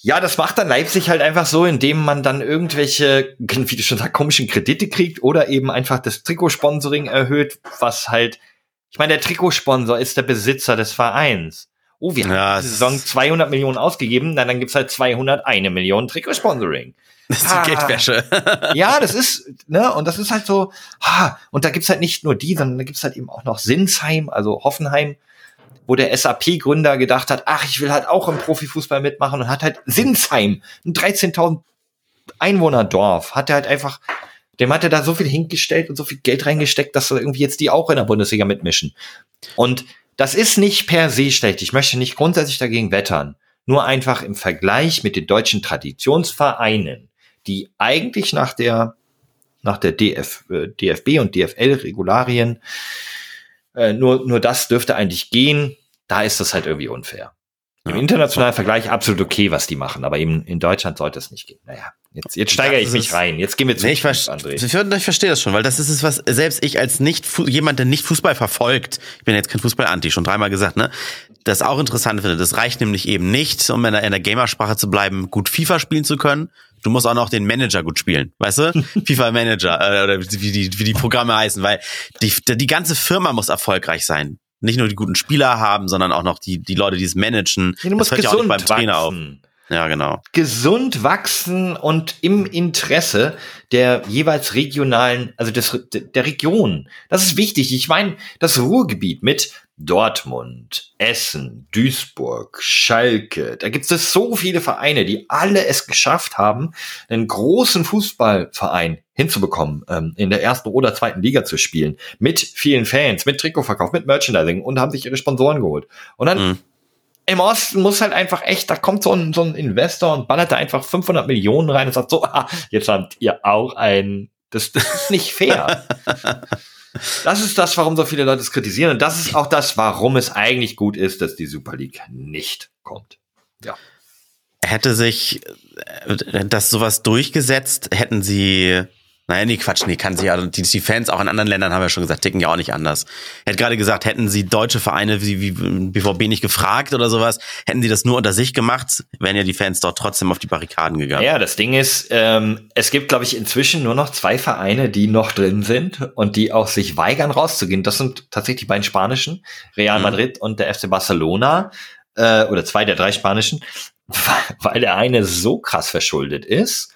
S2: Ja, das macht dann Leipzig halt einfach so, indem man dann irgendwelche, wie du schon sagst, komischen Kredite kriegt oder eben einfach das Trikotsponsoring erhöht, was halt, ich meine, der Trikotsponsor ist der Besitzer des Vereins. Oh, wir ja, haben die Saison 200 Millionen ausgegeben, dann, dann gibt's halt 201 Millionen Trikotsponsoring.
S1: Das ist ah, Geldwäsche.
S2: ja, das ist, ne, und das ist halt so, ha, und da gibt's halt nicht nur die, sondern da gibt's halt eben auch noch Sinsheim, also Hoffenheim, wo der SAP-Gründer gedacht hat, ach, ich will halt auch im Profifußball mitmachen und hat halt Sinsheim, ein 13.000 Einwohner-Dorf, hat er halt einfach, dem hat er da so viel hingestellt und so viel Geld reingesteckt, dass irgendwie jetzt die auch in der Bundesliga mitmischen. Und das ist nicht per se schlecht. Ich möchte nicht grundsätzlich dagegen wettern. Nur einfach im Vergleich mit den deutschen Traditionsvereinen, die eigentlich nach der, nach der DF, äh, DFB und DFL-Regularien äh, nur, nur das dürfte eigentlich gehen. Da ist das halt irgendwie unfair. Im internationalen Vergleich absolut okay, was die machen, aber eben in Deutschland sollte es nicht gehen. Naja, jetzt, jetzt steigere ich mich rein. Jetzt gehen wir zu
S1: nee, ich, André. Ich, ich verstehe das schon, weil das ist es, was selbst ich als nicht jemand, der nicht Fußball verfolgt, ich bin jetzt kein Fußball-Anti, schon dreimal gesagt, ne, das auch interessant finde. Das reicht nämlich eben nicht, um in der, in der Gamersprache zu bleiben, gut FIFA spielen zu können. Du musst auch noch den Manager gut spielen, weißt du? FIFA Manager äh, oder wie die, wie die Programme heißen, weil die, die ganze Firma muss erfolgreich sein nicht nur die guten Spieler haben, sondern auch noch die, die Leute, die es managen.
S2: Ja, du musst das hört ja auch nicht beim Trainer auf.
S1: Ja, genau.
S2: Gesund wachsen und im Interesse der jeweils regionalen, also des, der Region. Das ist wichtig. Ich meine, das Ruhrgebiet mit Dortmund, Essen, Duisburg, Schalke. Da gibt es so viele Vereine, die alle es geschafft haben, einen großen Fußballverein hinzubekommen, ähm, in der ersten oder zweiten Liga zu spielen, mit vielen Fans, mit Trikotverkauf, mit Merchandising und haben sich ihre Sponsoren geholt. Und dann mhm im Osten muss halt einfach echt, da kommt so ein, so ein Investor und ballert da einfach 500 Millionen rein und sagt so, ah, jetzt habt ihr auch ein, das, das ist nicht fair. das ist das, warum so viele Leute es kritisieren und das ist auch das, warum es eigentlich gut ist, dass die Super League nicht kommt. Ja.
S1: Hätte sich äh, das sowas durchgesetzt, hätten sie naja, nee, Quatsch, nee, kann sie ja. Die, die Fans auch in anderen Ländern haben ja schon gesagt, ticken ja auch nicht anders. Er hat gerade gesagt, hätten sie deutsche Vereine wie, wie BVB nicht gefragt oder sowas, hätten sie das nur unter sich gemacht, wären ja die Fans dort trotzdem auf die Barrikaden gegangen.
S2: Ja, das Ding ist, ähm, es gibt, glaube ich, inzwischen nur noch zwei Vereine, die noch drin sind und die auch sich weigern rauszugehen. Das sind tatsächlich die beiden spanischen, Real mhm. Madrid und der FC Barcelona, äh, oder zwei der drei spanischen, weil der eine so krass verschuldet ist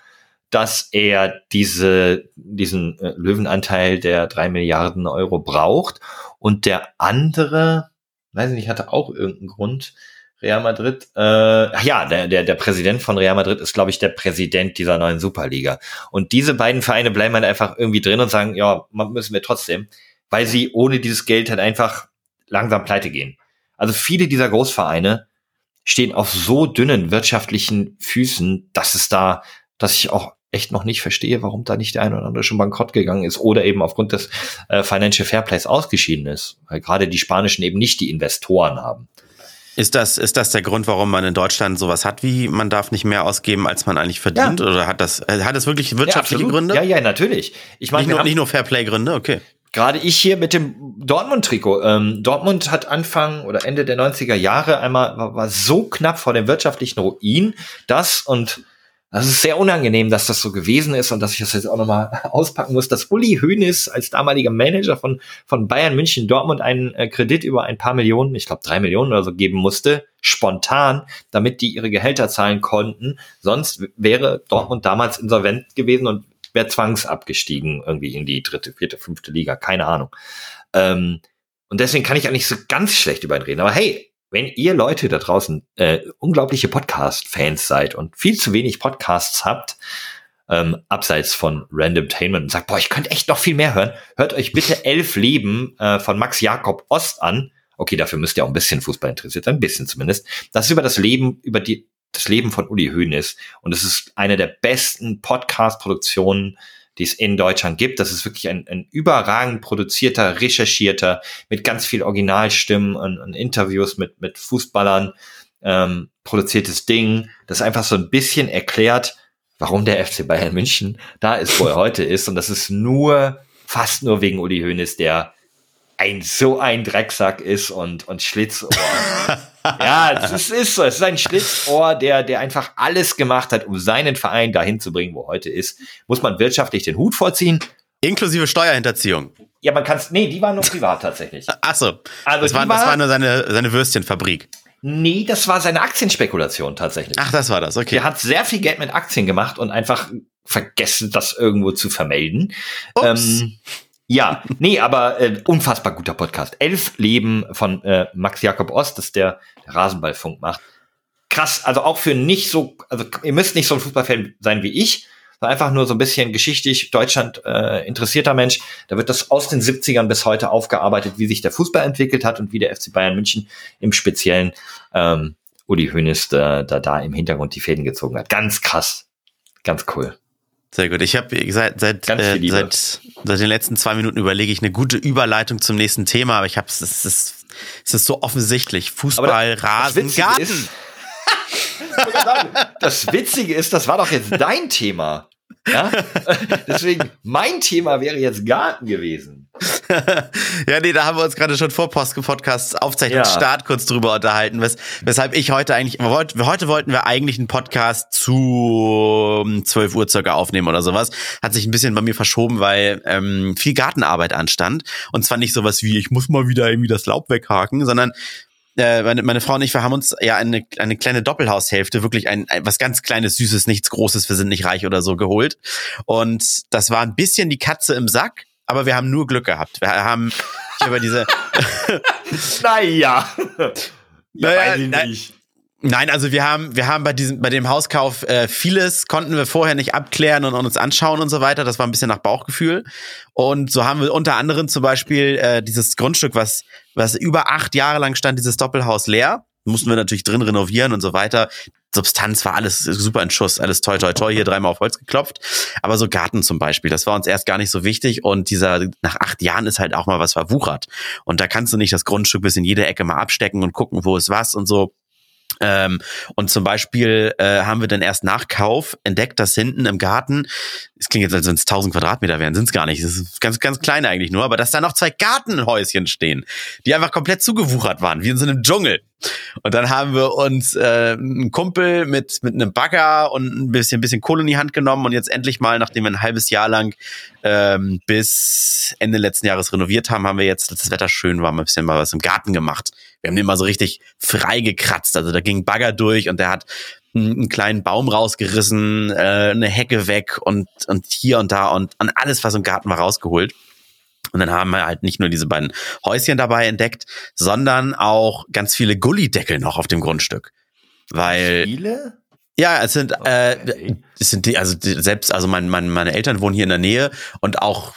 S2: dass er diese, diesen äh, Löwenanteil der drei Milliarden Euro braucht und der andere, weiß ich nicht, hatte auch irgendeinen Grund, Real Madrid, äh, ja, der, der, der Präsident von Real Madrid ist, glaube ich, der Präsident dieser neuen Superliga. Und diese beiden Vereine bleiben halt einfach irgendwie drin und sagen, ja, müssen wir trotzdem, weil sie ohne dieses Geld halt einfach langsam pleite gehen. Also viele dieser Großvereine stehen auf so dünnen wirtschaftlichen Füßen, dass es da, dass ich auch echt noch nicht verstehe, warum da nicht der eine oder andere schon bankrott gegangen ist oder eben aufgrund des äh, Financial Fairplays ausgeschieden ist, weil gerade die Spanischen eben nicht die Investoren haben.
S1: Ist das, ist das der Grund, warum man in Deutschland sowas hat, wie man darf nicht mehr ausgeben, als man eigentlich verdient? Ja. Oder hat das, äh, hat das wirklich wirtschaftliche
S2: ja,
S1: Gründe?
S2: Ja, ja, natürlich.
S1: Ich meine, nicht nur, nicht nur Fairplay-Gründe, okay.
S2: Gerade ich hier mit dem Dortmund-Trikot. Ähm, Dortmund hat Anfang oder Ende der 90er Jahre einmal, war, war so knapp vor dem wirtschaftlichen Ruin, dass und das ist sehr unangenehm, dass das so gewesen ist und dass ich das jetzt auch nochmal auspacken muss, dass Uli Hoeneß als damaliger Manager von, von Bayern München Dortmund einen äh, Kredit über ein paar Millionen, ich glaube drei Millionen oder so geben musste, spontan, damit die ihre Gehälter zahlen konnten. Sonst wäre Dortmund damals insolvent gewesen und wäre zwangsabgestiegen irgendwie in die dritte, vierte, fünfte Liga, keine Ahnung. Ähm, und deswegen kann ich auch nicht so ganz schlecht über ihn reden. Aber hey, wenn ihr Leute da draußen äh, unglaubliche Podcast-Fans seid und viel zu wenig Podcasts habt, ähm, abseits von Random Tainment und sagt, boah, ich könnte echt noch viel mehr hören, hört euch bitte Elf Leben äh, von Max Jakob Ost an. Okay, dafür müsst ihr auch ein bisschen Fußball interessiert sein, ein bisschen zumindest. Das ist über das Leben, über die, das Leben von Uli Hoeneß. Und es ist eine der besten Podcast-Produktionen die es in Deutschland gibt. Das ist wirklich ein, ein überragend produzierter, recherchierter, mit ganz viel Originalstimmen und, und Interviews mit, mit Fußballern ähm, produziertes Ding, das einfach so ein bisschen erklärt, warum der FC Bayern München da ist, wo er heute ist. Und das ist nur, fast nur wegen Uli Hoeneß, der ein so ein Drecksack ist und, und Schlitzohr. ja, es ist so. Es ist ein Schlitzohr, der, der einfach alles gemacht hat, um seinen Verein dahin zu bringen, wo er heute ist. Muss man wirtschaftlich den Hut vorziehen.
S1: Inklusive Steuerhinterziehung.
S2: Ja, man kann es, nee, die war nur privat tatsächlich.
S1: Ach so. Also das, war, war, das war nur seine, seine Würstchenfabrik.
S2: Nee, das war seine Aktienspekulation tatsächlich.
S1: Ach, das war das, okay.
S2: Er hat sehr viel Geld mit Aktien gemacht und einfach vergessen, das irgendwo zu vermelden. Ups. Ähm, ja, nee, aber äh, unfassbar guter Podcast. Elf Leben von äh, Max Jakob Ost, das der, Rasenballfunk macht. Krass, also auch für nicht so, also ihr müsst nicht so ein Fußballfan sein wie ich, sondern einfach nur so ein bisschen geschichtlich Deutschland äh, interessierter Mensch. Da wird das aus den 70ern bis heute aufgearbeitet, wie sich der Fußball entwickelt hat und wie der FC Bayern München im Speziellen ähm, Uli Hoeneß da, da, da im Hintergrund die Fäden gezogen hat. Ganz krass. Ganz cool.
S1: Sehr gut. Ich habe seit seit, äh, seit seit den letzten zwei Minuten überlege ich eine gute Überleitung zum nächsten Thema, aber ich habe es ist es ist so offensichtlich Fußball, Rasen, Garten. Ist,
S2: das Witzige ist, das war doch jetzt dein Thema. Ja? Deswegen, mein Thema wäre jetzt Garten gewesen.
S1: ja, nee, da haben wir uns gerade schon vor Post-Podcast Aufzeichnungsstart ja. kurz drüber unterhalten, wes weshalb ich heute eigentlich, heute wollten wir eigentlich einen Podcast zu 12 Uhr circa aufnehmen oder sowas. Hat sich ein bisschen bei mir verschoben, weil ähm, viel Gartenarbeit anstand. Und zwar nicht sowas wie, ich muss mal wieder irgendwie das Laub weghaken, sondern äh, meine, meine Frau und ich, wir haben uns ja eine, eine kleine Doppelhaushälfte, wirklich ein, ein was ganz kleines, süßes, nichts Großes, wir sind nicht reich oder so geholt. Und das war ein bisschen die Katze im Sack, aber wir haben nur Glück gehabt. Wir haben über diese.
S2: naja.
S1: Ja, naja, nicht. Nein, also wir haben, wir haben bei diesem, bei dem Hauskauf äh, vieles konnten wir vorher nicht abklären und, und, uns anschauen und so weiter. Das war ein bisschen nach Bauchgefühl. Und so haben wir unter anderem zum Beispiel äh, dieses Grundstück, was, was über acht Jahre lang stand, dieses Doppelhaus leer. Mussten wir natürlich drin renovieren und so weiter. Substanz war alles super in Schuss, alles toll, toll, toll, hier dreimal auf Holz geklopft. Aber so Garten zum Beispiel, das war uns erst gar nicht so wichtig und dieser, nach acht Jahren ist halt auch mal was verwuchert. Und da kannst du nicht das Grundstück bis in jede Ecke mal abstecken und gucken, wo ist was und so. Ähm, und zum Beispiel äh, haben wir dann erst nach Kauf entdeckt, dass hinten im Garten, es klingt jetzt, als wenn es 1000 Quadratmeter wären, sind es gar nicht, es ist ganz, ganz klein eigentlich nur, aber dass da noch zwei Gartenhäuschen stehen, die einfach komplett zugewuchert waren, wie in so einem Dschungel. Und dann haben wir uns äh, einen Kumpel mit, mit einem Bagger und ein bisschen, bisschen Kohle in die Hand genommen und jetzt endlich mal, nachdem wir ein halbes Jahr lang ähm, bis Ende letzten Jahres renoviert haben, haben wir jetzt, dass das Wetter schön war, ein bisschen mal was im Garten gemacht. Wir haben den mal so richtig frei gekratzt. Also da ging Bagger durch und der hat einen kleinen Baum rausgerissen, äh, eine Hecke weg und, und hier und da und an alles, was im Garten war, rausgeholt. Und dann haben wir halt nicht nur diese beiden Häuschen dabei entdeckt, sondern auch ganz viele Gullideckel noch auf dem Grundstück. Weil.
S2: Viele?
S1: Ja, es sind, äh, okay. äh, es sind die, also die, selbst, also mein, mein, meine Eltern wohnen hier in der Nähe und auch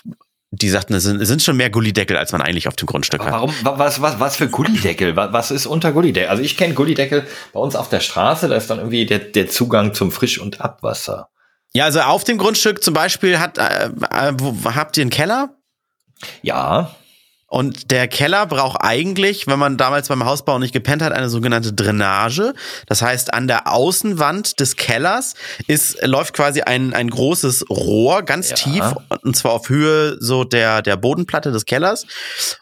S1: die sagten, es sind, es sind schon mehr Gullideckel, als man eigentlich auf dem Grundstück hat.
S2: Warum, was, was, was für Gullideckel? Was, was ist unter Gullideckel? Also ich kenne Gullideckel bei uns auf der Straße, da ist dann irgendwie der, der Zugang zum Frisch- und Abwasser.
S1: Ja, also auf dem Grundstück zum Beispiel hat, äh, äh wo, habt ihr einen Keller?
S2: Ja.
S1: Und der Keller braucht eigentlich, wenn man damals beim Hausbau nicht gepennt hat, eine sogenannte Drainage. Das heißt, an der Außenwand des Kellers ist, läuft quasi ein, ein großes Rohr, ganz ja. tief, und zwar auf Höhe so der, der Bodenplatte des Kellers.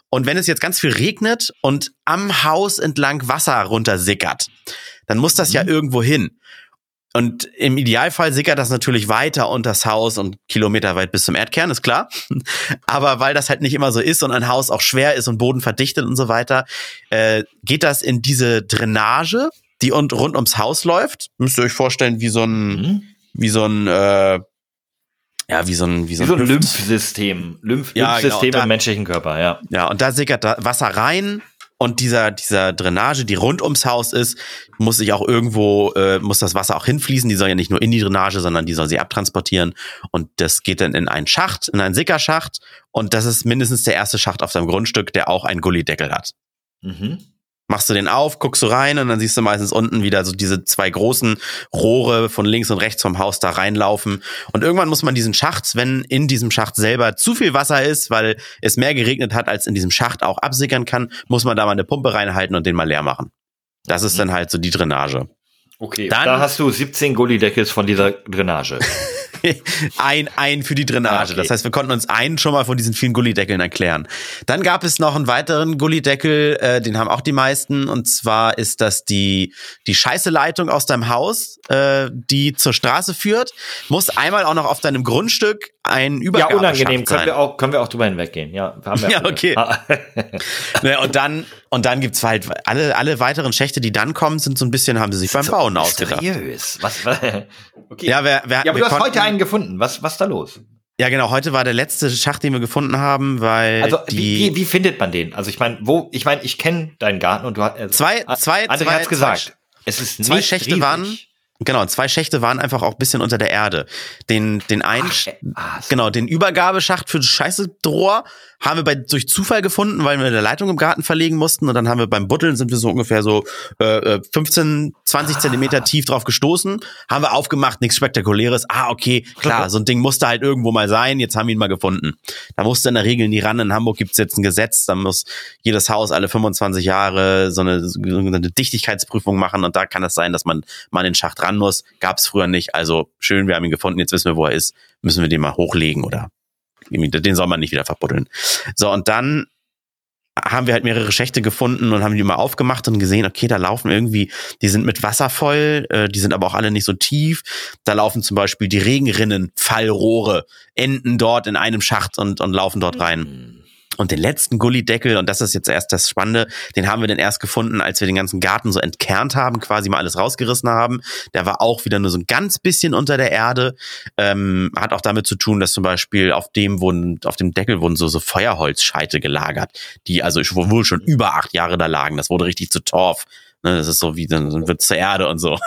S1: Und wenn es jetzt ganz viel regnet und am Haus entlang Wasser runtersickert, dann muss das mhm. ja irgendwo hin. Und im Idealfall sickert das natürlich weiter unter das Haus und kilometerweit bis zum Erdkern, ist klar. Aber weil das halt nicht immer so ist und ein Haus auch schwer ist und Boden verdichtet und so weiter, äh, geht das in diese Drainage, die und rund ums Haus läuft. Müsst ihr euch vorstellen, wie so ein, mhm. wie so ein, äh, ja, wie so ein,
S2: wie so ein, wie so ein Lymphsystem. Lymph ja, Lymphsystem genau, im menschlichen Körper, ja.
S1: Ja, und da sickert da Wasser rein und dieser, dieser Drainage, die rund ums Haus ist, muss sich auch irgendwo, äh, muss das Wasser auch hinfließen. Die soll ja nicht nur in die Drainage, sondern die soll sie abtransportieren. Und das geht dann in einen Schacht, in einen Sickerschacht. Und das ist mindestens der erste Schacht auf seinem Grundstück, der auch einen Gullideckel hat. Mhm machst du den auf, guckst du rein und dann siehst du meistens unten wieder so diese zwei großen Rohre von links und rechts vom Haus da reinlaufen. Und irgendwann muss man diesen Schacht, wenn in diesem Schacht selber zu viel Wasser ist, weil es mehr geregnet hat, als in diesem Schacht auch absickern kann, muss man da mal eine Pumpe reinhalten und den mal leer machen. Das ist dann halt so die Drainage.
S2: Okay, dann, da hast du 17 Gullideckels von dieser Drainage.
S1: ein, ein für die Drainage. Ah, okay. Das heißt, wir konnten uns einen schon mal von diesen vielen Gullideckeln erklären. Dann gab es noch einen weiteren Gullideckel, äh, den haben auch die meisten. Und zwar ist das die, die Scheißeleitung aus deinem Haus, äh, die zur Straße führt. Muss einmal auch noch auf deinem Grundstück ein Übergabe Ja, unangenehm.
S2: Können wir, auch, können wir auch drüber hinweggehen. Ja,
S1: haben wir ja okay. ne, und dann, und dann gibt's halt alle, alle weiteren Schächte, die dann kommen, sind so ein bisschen, haben sie sich beim so Bauen ausgedacht. Was, was,
S2: okay. Ja, wer, wer, ja, aber du hast heute einen gefunden. Was, was da los?
S1: Ja, genau. Heute war der letzte Schacht, den wir gefunden haben, weil
S2: also die wie, wie findet man den? Also ich meine, wo? Ich meine, ich kenne deinen Garten und du hast äh,
S1: zwei, zwei,
S2: André
S1: zwei,
S2: hat's gesagt. Zwei,
S1: es ist zwei Schächte riesig. waren Genau, zwei Schächte waren einfach auch bisschen unter der Erde. Den, den einen, Ach, ah, genau, den Übergabeschacht für das scheiße Drohr haben wir bei, durch Zufall gefunden, weil wir eine Leitung im Garten verlegen mussten und dann haben wir beim Butteln sind wir so ungefähr so äh, 15, 20 ah. Zentimeter tief drauf gestoßen, haben wir aufgemacht, nichts Spektakuläres. Ah, okay, klar, so ein Ding musste halt irgendwo mal sein, jetzt haben wir ihn mal gefunden. Da musste in der Regel nie ran. In Hamburg gibt's jetzt ein Gesetz, da muss jedes Haus alle 25 Jahre so eine, so eine Dichtigkeitsprüfung machen und da kann es sein, dass man mal in den Schacht ran muss. Gab's früher nicht, also schön, wir haben ihn gefunden, jetzt wissen wir, wo er ist, müssen wir den mal hochlegen oder den soll man nicht wieder verbuddeln. So, und dann haben wir halt mehrere Schächte gefunden und haben die mal aufgemacht und gesehen, okay, da laufen irgendwie, die sind mit Wasser voll, äh, die sind aber auch alle nicht so tief. Da laufen zum Beispiel die Regenrinnen, Fallrohre, enden dort in einem Schacht und, und laufen dort rein. Und den letzten Gullideckel, und das ist jetzt erst das Spannende, den haben wir dann erst gefunden, als wir den ganzen Garten so entkernt haben, quasi mal alles rausgerissen haben. Der war auch wieder nur so ein ganz bisschen unter der Erde. Ähm, hat auch damit zu tun, dass zum Beispiel auf dem wurden, auf dem Deckel wurden so, so Feuerholzscheite gelagert, die also wohl schon über acht Jahre da lagen. Das wurde richtig zu Torf. Ne, das ist so wie, dann wird zur Erde und so.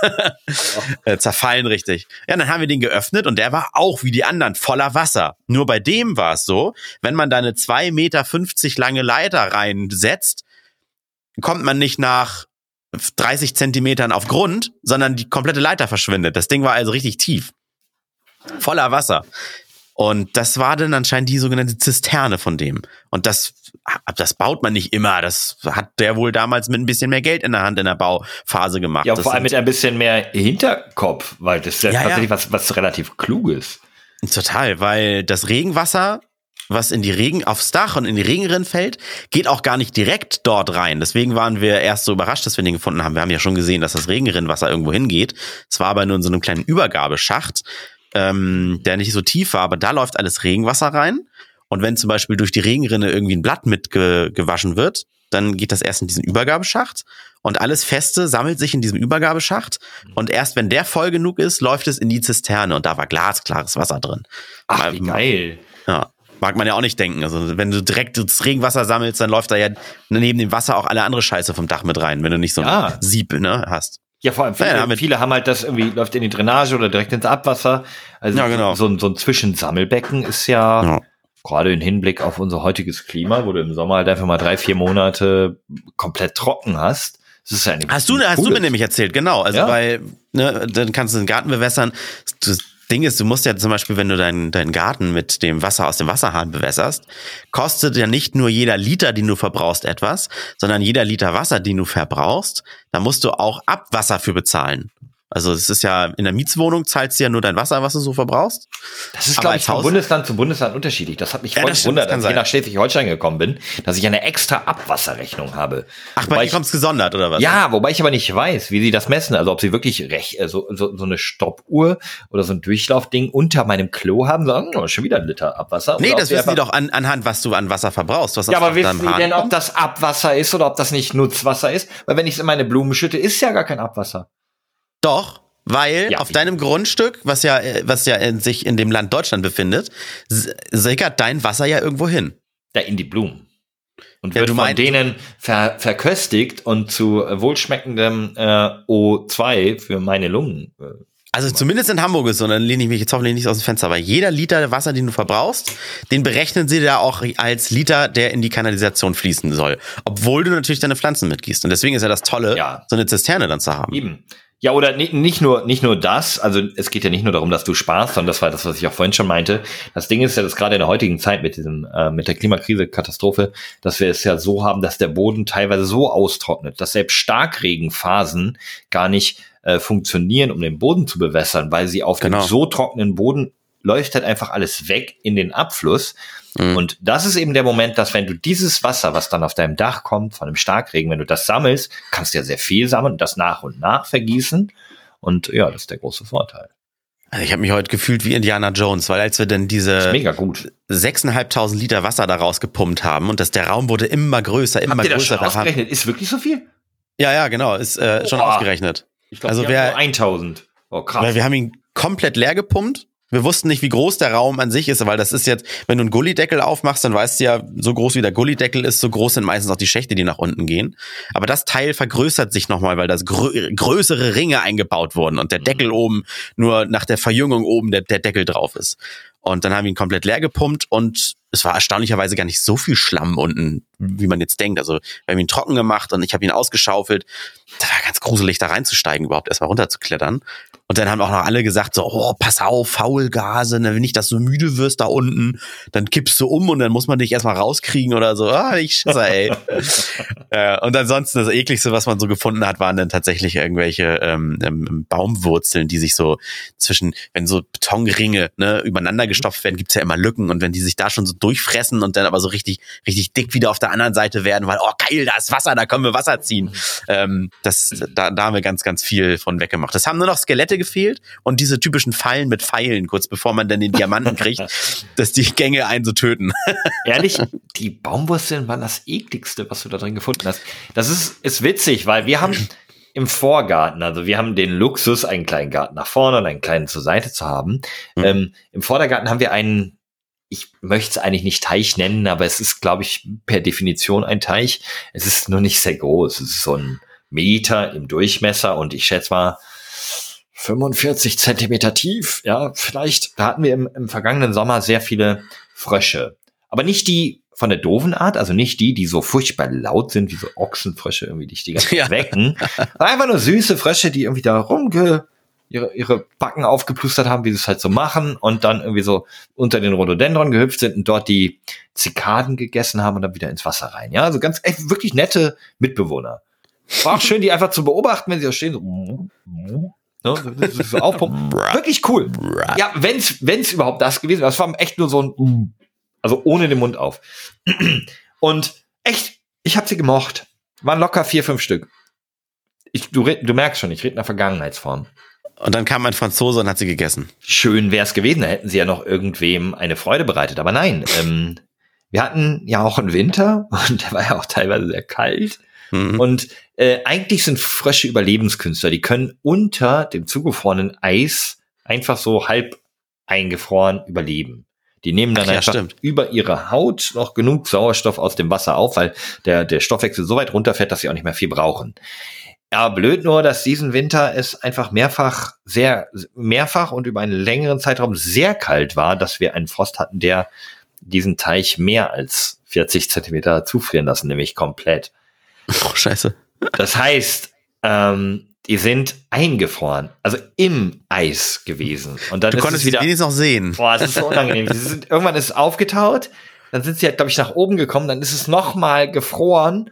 S1: äh, zerfallen richtig. Ja, dann haben wir den geöffnet und der war auch wie die anderen voller Wasser. Nur bei dem war es so, wenn man da eine zwei Meter fünfzig lange Leiter reinsetzt, kommt man nicht nach 30 Zentimetern auf Grund, sondern die komplette Leiter verschwindet. Das Ding war also richtig tief. Voller Wasser. Und das war dann anscheinend die sogenannte Zisterne von dem. Und das, das baut man nicht immer. Das hat der wohl damals mit ein bisschen mehr Geld in der Hand in der Bauphase gemacht.
S2: Ja, vor allem mit ein bisschen mehr Hinterkopf, weil das ist ja, ja tatsächlich ja. Was, was relativ kluges.
S1: Total, weil das Regenwasser was in die Regen, aufs Dach und in die Regenrinnen fällt, geht auch gar nicht direkt dort rein. Deswegen waren wir erst so überrascht, dass wir den gefunden haben. Wir haben ja schon gesehen, dass das Regenrinnenwasser irgendwo hingeht. Es war aber nur in so einem kleinen Übergabeschacht ähm, der nicht so tief war, aber da läuft alles Regenwasser rein. Und wenn zum Beispiel durch die Regenrinne irgendwie ein Blatt mitgewaschen wird, dann geht das erst in diesen Übergabeschacht und alles Feste sammelt sich in diesem Übergabeschacht und erst wenn der voll genug ist, läuft es in die Zisterne und da war glasklares Wasser drin.
S2: Ach, wie geil.
S1: Ja. Mag man ja auch nicht denken. Also wenn du direkt das Regenwasser sammelst, dann läuft da ja neben dem Wasser auch alle andere Scheiße vom Dach mit rein, wenn du nicht so ein ja. Sieb ne, hast.
S2: Ja, vor allem viele, ja, viele haben halt das irgendwie, läuft in die Drainage oder direkt ins Abwasser. Also ja, genau. so, so ein Zwischensammelbecken ist ja, ja, gerade im Hinblick auf unser heutiges Klima, wo du im Sommer halt einfach mal drei, vier Monate komplett trocken hast. Das ist ja
S1: hast du, hast du mir nämlich erzählt, genau. Also ja? weil, ne, dann kannst du den Garten bewässern. Das Ding ist, du musst ja zum Beispiel, wenn du deinen, deinen Garten mit dem Wasser aus dem Wasserhahn bewässerst, kostet ja nicht nur jeder Liter, den du verbrauchst, etwas, sondern jeder Liter Wasser, den du verbrauchst, da musst du auch Abwasser für bezahlen. Also es ist ja, in der Mietswohnung zahlst du ja nur dein Wasser, was du so verbrauchst.
S2: Das ist, glaube ich, von Bundesland zu Bundesland unterschiedlich. Das hat mich ja, voll gewundert, als ich nach Schleswig-Holstein gekommen bin, dass ich eine extra Abwasserrechnung habe.
S1: Ach, bei dir kommt's gesondert, oder was?
S2: Ja, wobei ich aber nicht weiß, wie sie das messen. Also ob sie wirklich recht, äh, so, so, so eine Stoppuhr oder so ein Durchlaufding unter meinem Klo haben, sagen, oh, schon wieder ein Liter Abwasser.
S1: Nee, das wissen sie doch an, anhand, was du an Wasser verbrauchst. Was
S2: ja, aber wissen sie denn, ob das Abwasser ist oder ob das nicht Nutzwasser ist? Weil wenn ich es in meine Blumen schütte, ist ja gar kein Abwasser.
S1: Doch. Weil ja, auf deinem Grundstück, was ja, was ja in sich in dem Land Deutschland befindet, sickert dein Wasser ja irgendwo hin.
S2: Ja, in die Blumen. Und ja, wird von denen ver verköstigt und zu wohlschmeckendem äh, O2 für meine Lungen. Äh,
S1: also zumindest in Hamburg ist so, dann lehne ich mich jetzt hoffentlich nicht aus dem Fenster, weil jeder Liter Wasser, den du verbrauchst, den berechnen sie da auch als Liter, der in die Kanalisation fließen soll. Obwohl du natürlich deine Pflanzen mitgießt. Und deswegen ist ja das Tolle, ja. so eine Zisterne dann zu haben.
S2: Eben. Ja, oder nicht, nur, nicht nur das. Also, es geht ja nicht nur darum, dass du sparst, sondern das war das, was ich auch vorhin schon meinte. Das Ding ist ja, dass gerade in der heutigen Zeit mit diesem, äh, mit der Klimakrise, Katastrophe, dass wir es ja so haben, dass der Boden teilweise so austrocknet, dass selbst Starkregenphasen gar nicht äh, funktionieren, um den Boden zu bewässern, weil sie auf genau. dem so trockenen Boden läuft halt einfach alles weg in den Abfluss. Mhm. Und das ist eben der Moment, dass wenn du dieses Wasser, was dann auf deinem Dach kommt, von dem Starkregen, wenn du das sammelst, kannst du ja sehr viel sammeln und das nach und nach vergießen. Und ja, das ist der große Vorteil.
S1: Also ich habe mich heute gefühlt wie Indiana Jones, weil als wir dann diese sechseinhalbtausend Liter Wasser da rausgepumpt haben und dass der Raum wurde immer größer, immer
S2: Habt ihr
S1: größer.
S2: Das schon ausgerechnet? Ist wirklich so viel?
S1: Ja, ja, genau, ist äh, schon ausgerechnet.
S2: Ich glaube, also wer 1000.
S1: Oh, krass. Weil wir haben ihn komplett leer gepumpt wir wussten nicht, wie groß der Raum an sich ist, weil das ist jetzt, wenn du einen Gullideckel aufmachst, dann weißt du ja, so groß wie der Gullideckel ist, so groß sind meistens auch die Schächte, die nach unten gehen. Aber das Teil vergrößert sich nochmal, weil das grö größere Ringe eingebaut wurden und der mhm. Deckel oben nur nach der Verjüngung oben der, der Deckel drauf ist. Und dann haben wir ihn komplett leer gepumpt und es war erstaunlicherweise gar nicht so viel Schlamm unten, wie man jetzt denkt. Also wir haben ihn trocken gemacht und ich habe ihn ausgeschaufelt. Das war ganz gruselig, da reinzusteigen, überhaupt erstmal runterzuklettern. Und dann haben auch noch alle gesagt, so, oh, pass auf, Faulgase, ne, wenn nicht, dass du müde wirst da unten, dann kippst du um und dann muss man dich erstmal rauskriegen oder so. Ah, ich schisse, ey. äh, und ansonsten das ekligste, was man so gefunden hat, waren dann tatsächlich irgendwelche ähm, ähm, Baumwurzeln, die sich so zwischen, wenn so Betonringe ne, übereinander gestopft werden, gibt's ja immer Lücken. Und wenn die sich da schon so durchfressen und dann aber so richtig, richtig dick wieder auf der anderen Seite werden, weil, oh geil, da ist Wasser, da können wir Wasser ziehen. Ähm, das, da, da haben wir ganz, ganz viel von weggemacht. Das haben nur noch Skelette gefehlt und diese typischen Fallen mit Pfeilen, kurz bevor man dann den Diamanten kriegt, dass die Gänge einen so töten.
S2: Ehrlich, die Baumwurzeln waren das ekligste, was du da drin gefunden hast. Das ist, ist witzig, weil wir haben im Vorgarten, also wir haben den Luxus, einen kleinen Garten nach vorne und einen kleinen zur Seite zu haben. Mhm. Ähm, Im Vordergarten haben wir einen ich möchte es eigentlich nicht Teich nennen, aber es ist, glaube ich, per Definition ein Teich. Es ist nur nicht sehr groß. Es ist so ein Meter im Durchmesser und ich schätze mal 45 Zentimeter tief. Ja, vielleicht. Da hatten wir im, im vergangenen Sommer sehr viele Frösche. Aber nicht die von der doofen Art, also nicht die, die so furchtbar laut sind, wie so Ochsenfrösche irgendwie, die dich die ganze Zeit ja. wecken. Einfach nur süße Frösche, die irgendwie da rumge ihre, ihre Backen aufgeplustert haben, wie sie es halt so machen und dann irgendwie so unter den Rhododendron gehüpft sind und dort die Zikaden gegessen haben und dann wieder ins Wasser rein. Ja, also ganz echt wirklich nette Mitbewohner. War auch schön, die einfach zu beobachten, wenn sie da stehen. So, Ne, so. Wirklich cool. Ja, wenn's, wenn's überhaupt das gewesen wäre. Das war echt nur so ein, also ohne den Mund auf. Und echt, ich habe sie gemocht. Waren locker vier, fünf Stück. Ich, du, du merkst schon, ich rede in der Vergangenheitsform.
S1: Und dann kam ein Franzose und hat sie gegessen.
S2: Schön wäre es gewesen, da hätten sie ja noch irgendwem eine Freude bereitet. Aber nein, ähm, wir hatten ja auch einen Winter und der war ja auch teilweise sehr kalt. Mhm. Und äh, eigentlich sind Frösche Überlebenskünstler. Die können unter dem zugefrorenen Eis einfach so halb eingefroren überleben. Die nehmen dann Ach, einfach ja, über ihre Haut noch genug Sauerstoff aus dem Wasser auf, weil der, der Stoffwechsel so weit runterfährt, dass sie auch nicht mehr viel brauchen. Ja, blöd nur, dass diesen Winter es einfach mehrfach, sehr, mehrfach und über einen längeren Zeitraum sehr kalt war, dass wir einen Frost hatten, der diesen Teich mehr als 40 Zentimeter zufrieren lassen, nämlich komplett.
S1: Oh, scheiße.
S2: Das heißt, ähm, die sind eingefroren, also im Eis gewesen. Und dann
S1: du ist konntest
S2: es wieder,
S1: wenigstens noch sehen.
S2: Boah, das ist so unangenehm. sind, irgendwann ist es aufgetaut, dann sind sie halt, glaube ich, nach oben gekommen, dann ist es nochmal gefroren.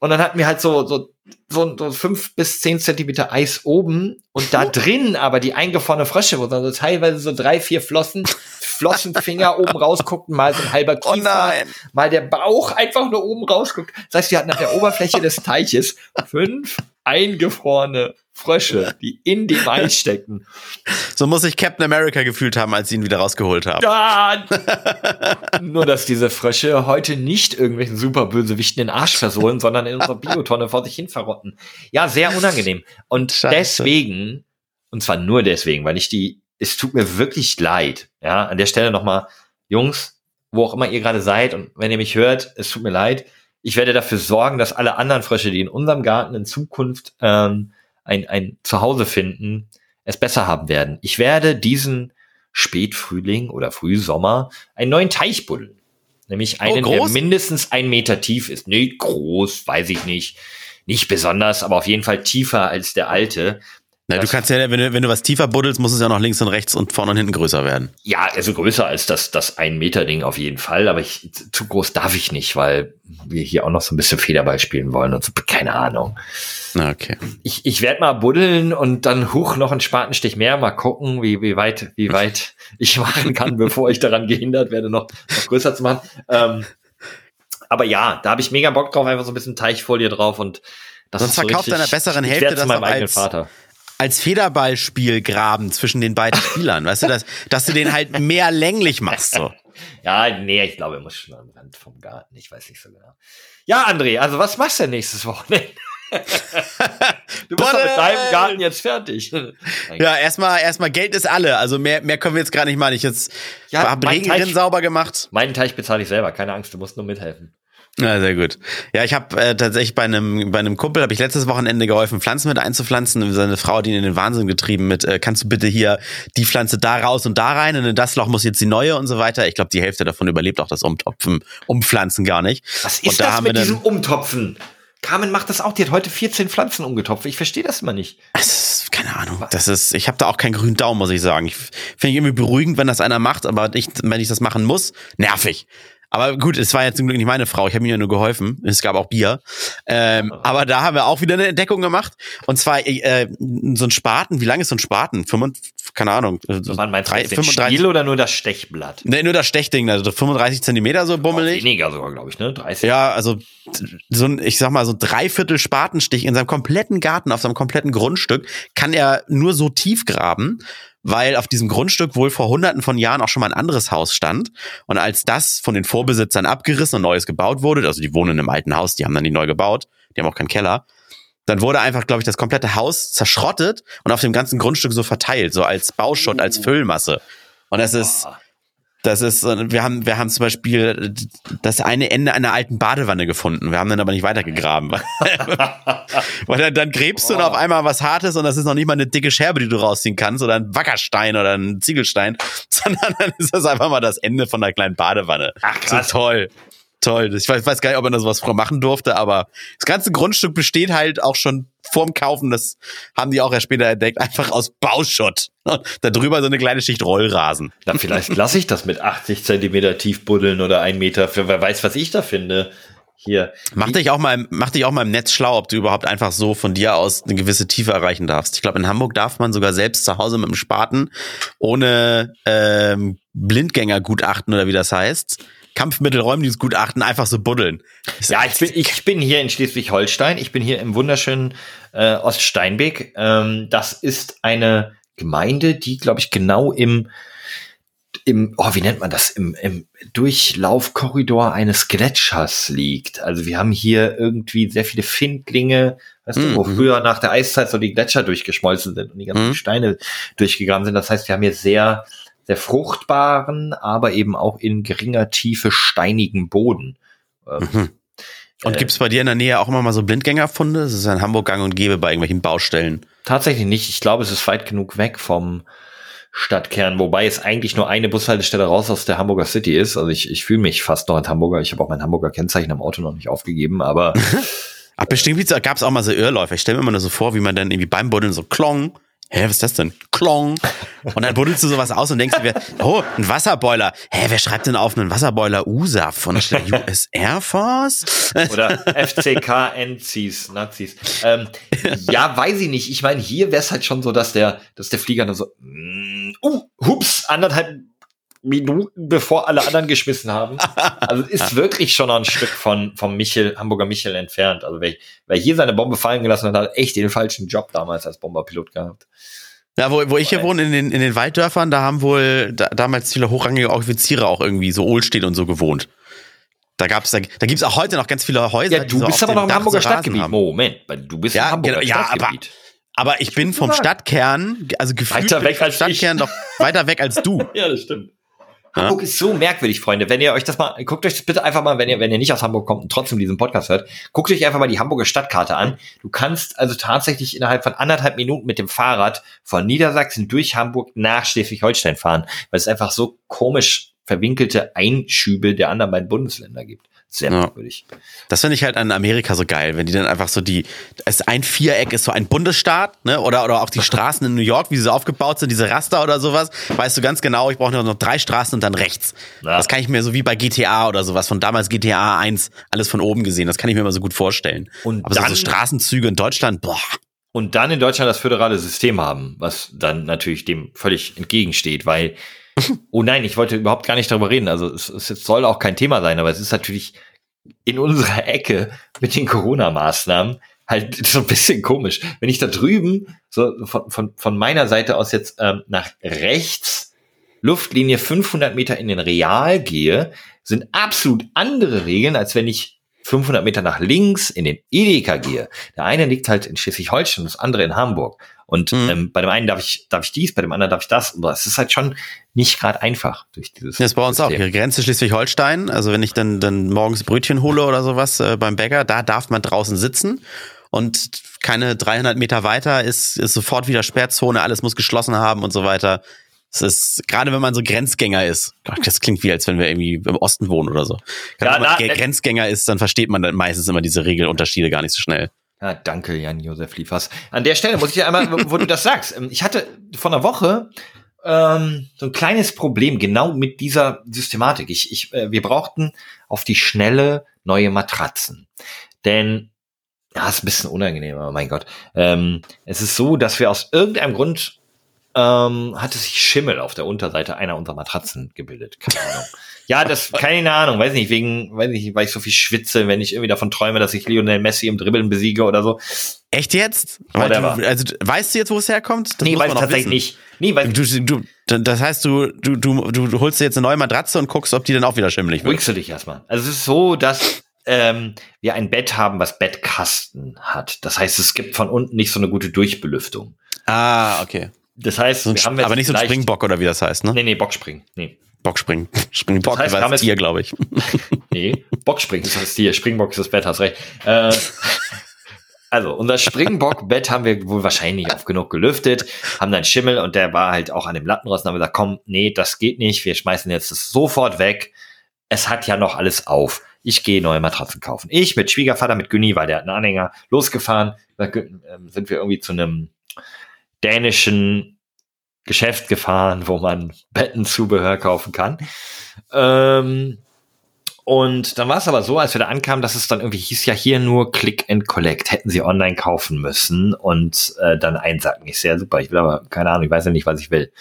S2: Und dann hatten wir halt so, so so, so fünf bis zehn Zentimeter Eis oben und da drin aber die eingefrorene Frösche, wo dann so teilweise so drei, vier Flossen, Flossenfinger oben rausguckten, mal so ein halber oh Kiefer, oh mal der Bauch einfach nur oben rausguckt. Das heißt, wir hatten an der Oberfläche des Teiches fünf eingefrorene Frösche, die in dem Eis stecken.
S1: So muss sich Captain America gefühlt haben, als sie ihn wieder rausgeholt haben.
S2: Ja, nur, dass diese Frösche heute nicht irgendwelchen Superbösewichten den Arsch versohlen, sondern in unserer Biotonne vor sich hin verrotten. Ja, sehr unangenehm. Und Scheiße. deswegen, und zwar nur deswegen, weil ich die, es tut mir wirklich leid. Ja, an der Stelle nochmal, Jungs, wo auch immer ihr gerade seid und wenn ihr mich hört, es tut mir leid. Ich werde dafür sorgen, dass alle anderen Frösche, die in unserem Garten in Zukunft ähm, ein, ein Zuhause finden, es besser haben werden. Ich werde diesen Spätfrühling oder Frühsommer einen neuen Teich buddeln. Nämlich oh, einen, oh, der mindestens ein Meter tief ist. Nee, groß, weiß ich nicht. nicht besonders, aber auf jeden Fall tiefer als der alte.
S1: Na, du kannst ja, wenn du, wenn du was tiefer buddelst, muss es ja noch links und rechts und vorne und hinten größer werden.
S2: Ja, also größer als das, das ein Meter Ding auf jeden Fall, aber ich, zu groß darf ich nicht, weil wir hier auch noch so ein bisschen Federball spielen wollen und so, keine Ahnung.
S1: Na, okay.
S2: Ich, ich werde mal buddeln und dann hoch noch einen Spatenstich mehr, mal gucken, wie, wie weit, wie weit ich machen kann, bevor ich daran gehindert werde, noch, noch größer zu machen. Ähm, aber ja, da habe ich mega Bock drauf, einfach so ein bisschen Teichfolie drauf und
S1: das Sonst ist so verkauft deiner besseren Hälfte das
S2: meinem eigenen als, Vater
S1: als Federballspiel graben zwischen den beiden Spielern, weißt du, dass, dass du den halt mehr länglich machst, so.
S2: Ja, nee, ich glaube, er muss schon am Rand vom Garten, ich weiß nicht so genau. Ja, André, also was machst du nächstes Wochenende? du bist doch mit deinem Garten jetzt fertig.
S1: ja, erstmal, erstmal Geld ist alle. Also mehr, mehr können wir jetzt gar nicht machen. Ich jetzt ja, hab Regenrinnen sauber gemacht.
S2: Meinen Teich bezahle ich selber. Keine Angst, du musst nur mithelfen.
S1: Ja, sehr gut. Ja, ich habe äh, tatsächlich bei einem bei einem Kumpel habe ich letztes Wochenende geholfen, Pflanzen mit einzupflanzen. Seine Frau hat ihn in den Wahnsinn getrieben mit, äh, kannst du bitte hier die Pflanze da raus und da rein und in das Loch muss jetzt die neue und so weiter. Ich glaube, die Hälfte davon überlebt auch das Umtopfen, Umpflanzen gar nicht.
S2: Was ist da das mit diesem Umtopfen? Carmen macht das auch. Die hat heute 14 Pflanzen umgetopft. Ich verstehe das immer nicht.
S1: Das ist, keine Ahnung. Das ist, ich habe da auch keinen grünen Daumen, muss ich sagen. Ich finde ich irgendwie beruhigend, wenn das einer macht, aber nicht, wenn ich das machen muss, nervig. Aber gut, es war ja zum Glück nicht meine Frau, ich habe mir ja nur geholfen. Es gab auch Bier. Ähm, aber da haben wir auch wieder eine Entdeckung gemacht. Und zwar äh, so ein Spaten, wie lang ist so ein Spaten? 25, keine Ahnung.
S2: So Wann meinst du drei, 35, Stiel oder nur das Stechblatt?
S1: Nee, nur das Stechding, also 35 Zentimeter so bummelig.
S2: Oh, weniger sogar, glaube ich, ne? 30.
S1: Ja, also so ein, ich sag mal, so ein Dreiviertel Spatenstich in seinem kompletten Garten, auf seinem kompletten Grundstück, kann er nur so tief graben weil auf diesem Grundstück wohl vor hunderten von Jahren auch schon mal ein anderes Haus stand. Und als das von den Vorbesitzern abgerissen und neues gebaut wurde, also die wohnen im alten Haus, die haben dann die neu gebaut, die haben auch keinen Keller, dann wurde einfach, glaube ich, das komplette Haus zerschrottet und auf dem ganzen Grundstück so verteilt, so als Bauschutt, als Füllmasse. Und das ist, das ist, wir haben, wir haben zum Beispiel das eine Ende einer alten Badewanne gefunden. Wir haben dann aber nicht weitergegraben. Weil dann, dann gräbst du und auf einmal was Hartes und das ist noch nicht mal eine dicke Scherbe, die du rausziehen kannst oder ein Wackerstein oder ein Ziegelstein, sondern dann ist das einfach mal das Ende von einer kleinen Badewanne.
S2: Ach, krass.
S1: So toll toll. Ich weiß, weiß gar nicht, ob man das was früher machen durfte, aber das ganze Grundstück besteht halt auch schon vorm Kaufen, das haben die auch erst später entdeckt, einfach aus Bauschutt. Da drüber so eine kleine Schicht Rollrasen.
S2: Na, vielleicht lasse ich das mit 80 Zentimeter tief buddeln oder ein Meter, für wer weiß, was ich da finde. Hier.
S1: Mach dich auch mal, mach dich auch mal im Netz schlau, ob du überhaupt einfach so von dir aus eine gewisse Tiefe erreichen darfst. Ich glaube, in Hamburg darf man sogar selbst zu Hause mit dem Spaten ohne ähm, Blindgängergutachten oder wie das heißt, Kampfmittelräumdienstgutachten einfach so buddeln.
S2: Ja, ich bin, ich bin hier in Schleswig-Holstein. Ich bin hier im wunderschönen äh, Oststeinbeck. Ähm, das ist eine Gemeinde, die, glaube ich, genau im im, oh, wie nennt man das, im, im Durchlaufkorridor eines Gletschers liegt. Also wir haben hier irgendwie sehr viele Findlinge, weißt mhm. du, wo mhm. früher nach der Eiszeit so die Gletscher durchgeschmolzen sind und die ganzen mhm. Steine durchgegangen sind. Das heißt, wir haben hier sehr sehr fruchtbaren, aber eben auch in geringer Tiefe steinigen Boden.
S1: Ähm, mhm. Und äh, gibt's bei dir in der Nähe auch immer mal so Blindgängerfunde? Das ist ein Hamburg gang und gäbe bei irgendwelchen Baustellen.
S2: Tatsächlich nicht. Ich glaube, es ist weit genug weg vom Stadtkern, wobei es eigentlich nur eine Bushaltestelle raus aus der Hamburger City ist. Also ich, ich fühle mich fast noch als Hamburger. Ich habe auch mein Hamburger Kennzeichen am Auto noch nicht aufgegeben, aber.
S1: Ach, bestimmt gab es auch mal so Irrläufe. Ich stelle mir immer nur so vor, wie man dann irgendwie beim Buddeln so klong hä, was ist das denn? Klong. Und dann buddelst du sowas aus und denkst dir, oh, ein Wasserboiler. Hä, wer schreibt denn auf einen Wasserboiler USAF von der US Air Force?
S2: Oder FCK Nazis, Nazis. Ähm, ja, weiß ich nicht. Ich meine, hier wäre es halt schon so, dass der, dass der Flieger nur so, mm, uh, hups, anderthalb Minuten bevor alle anderen geschmissen haben. Also ist wirklich schon noch ein Stück von vom Michel, Hamburger Michel entfernt. Also wer, wer hier seine Bombe fallen gelassen hat, hat echt den falschen Job damals als Bomberpilot gehabt.
S1: Ja, wo, wo ich hier wohne, in den, in den Walddörfern, da haben wohl da, damals viele hochrangige Offiziere auch irgendwie so Ohlstedt und so gewohnt. Da gab's, da, da gibt's auch heute noch ganz viele Häuser.
S2: Ja, du so bist aber noch im Hamburger Stadtgebiet. Haben. Moment, du bist
S1: ja,
S2: im Hamburger
S1: genau, ja, Stadtgebiet. Aber, aber ich bin vom Stadtkern, also gefühlt
S2: weiter weg als
S1: Stadtkern ich. doch weiter weg als du.
S2: ja, das stimmt. Hamburg ja? ist so merkwürdig, Freunde. Wenn ihr euch das mal, guckt euch das bitte einfach mal, wenn ihr, wenn ihr nicht aus Hamburg kommt und trotzdem diesen Podcast hört, guckt euch einfach mal die Hamburger Stadtkarte an. Du kannst also tatsächlich innerhalb von anderthalb Minuten mit dem Fahrrad von Niedersachsen durch Hamburg nach Schleswig-Holstein fahren, weil es einfach so komisch verwinkelte Einschübe der anderen beiden Bundesländer gibt. Sehr merkwürdig.
S1: Ja. Das finde ich halt an Amerika so geil, wenn die dann einfach so die, es ein Viereck ist so ein Bundesstaat, ne? Oder, oder auch die Straßen in New York, wie sie so aufgebaut sind, diese Raster oder sowas, weißt du ganz genau, ich brauche noch drei Straßen und dann rechts. Ja. Das kann ich mir so wie bei GTA oder sowas, von damals GTA 1, alles von oben gesehen, das kann ich mir immer so gut vorstellen. Und Aber dann, so Straßenzüge in Deutschland, boah.
S2: Und dann in Deutschland das föderale System haben, was dann natürlich dem völlig entgegensteht, weil oh nein, ich wollte überhaupt gar nicht darüber reden. Also es, es soll auch kein Thema sein, aber es ist natürlich in unserer Ecke mit den Corona-Maßnahmen halt so ein bisschen komisch. Wenn ich da drüben so von, von, von meiner Seite aus jetzt ähm, nach rechts Luftlinie 500 Meter in den Real gehe, sind absolut andere Regeln, als wenn ich 500 Meter nach links in den Edeka gehe. Der eine liegt halt in Schleswig-Holstein, das andere in Hamburg. Und mhm. ähm, bei dem einen darf ich, darf ich dies, bei dem anderen darf ich das. Und es ist halt schon nicht gerade einfach durch dieses.
S1: Das ist bei uns System. auch. Ihre Grenze Schleswig-Holstein. Also wenn ich dann, dann morgens Brötchen hole oder sowas äh, beim Bäcker, da darf man draußen sitzen. Und keine 300 Meter weiter ist, ist sofort wieder Sperrzone, alles muss geschlossen haben und so weiter. Es ist, gerade wenn man so Grenzgänger ist, das klingt wie, als wenn wir irgendwie im Osten wohnen oder so. Gerade ja, wenn man na, äh, Grenzgänger ist, dann versteht man dann meistens immer diese Regelunterschiede gar nicht so schnell.
S2: Ja, danke, Jan-Josef Liefers. An der Stelle muss ich einmal, wo du das sagst. Ähm, ich hatte vor einer Woche ähm, so ein kleines Problem genau mit dieser Systematik. Ich, ich, äh, wir brauchten auf die Schnelle neue Matratzen. Denn, ja, ist ein bisschen unangenehm, aber mein Gott. Ähm, es ist so, dass wir aus irgendeinem Grund ähm, hatte sich Schimmel auf der Unterseite einer unserer Matratzen gebildet. Keine Ahnung. ja, das, keine Ahnung, weiß nicht, wegen, weiß nicht, weil ich so viel schwitze, wenn ich irgendwie davon träume, dass ich Lionel Messi im Dribbeln besiege oder so.
S1: Echt jetzt? Du, also weißt du jetzt, wo es herkommt?
S2: Das nee, weiß ich tatsächlich wissen. nicht. Nee,
S1: weil du, du, das heißt, du, du, du, du holst dir jetzt eine neue Matratze und guckst, ob die dann auch wieder schimmelig wird.
S2: Ruhigst du dich erstmal. Also es ist so, dass ähm, wir ein Bett haben, was Bettkasten hat. Das heißt, es gibt von unten nicht so eine gute Durchbelüftung.
S1: Ah, okay.
S2: Das heißt,
S1: so jetzt aber nicht so ein Springbock oder wie das heißt, ne?
S2: Nee, nee, Bockspring. Nee.
S1: Bockspring. Springbock das heißt, war das Tier, glaube ich.
S2: nee, Bockspring ist das Tier. Springbock ist das Bett, hast recht. Äh, also, unser Springbock-Bett haben wir wohl wahrscheinlich oft genug gelüftet, haben dann Schimmel und der war halt auch an dem Lattenrost und haben gesagt, komm, nee, das geht nicht, wir schmeißen jetzt das sofort weg. Es hat ja noch alles auf. Ich gehe neue Matratzen kaufen. Ich mit Schwiegervater, mit Günni, weil der hat einen Anhänger, losgefahren. Ähm, sind wir irgendwie zu einem dänischen Geschäft gefahren, wo man Bettenzubehör kaufen kann. Ähm, und dann war es aber so, als wir da ankamen, dass es dann irgendwie hieß ja hier nur Click and Collect. Hätten sie online kaufen müssen und äh, dann einsacken. Ich sehe ja super, ich will aber, keine Ahnung, ich weiß ja nicht, was ich will.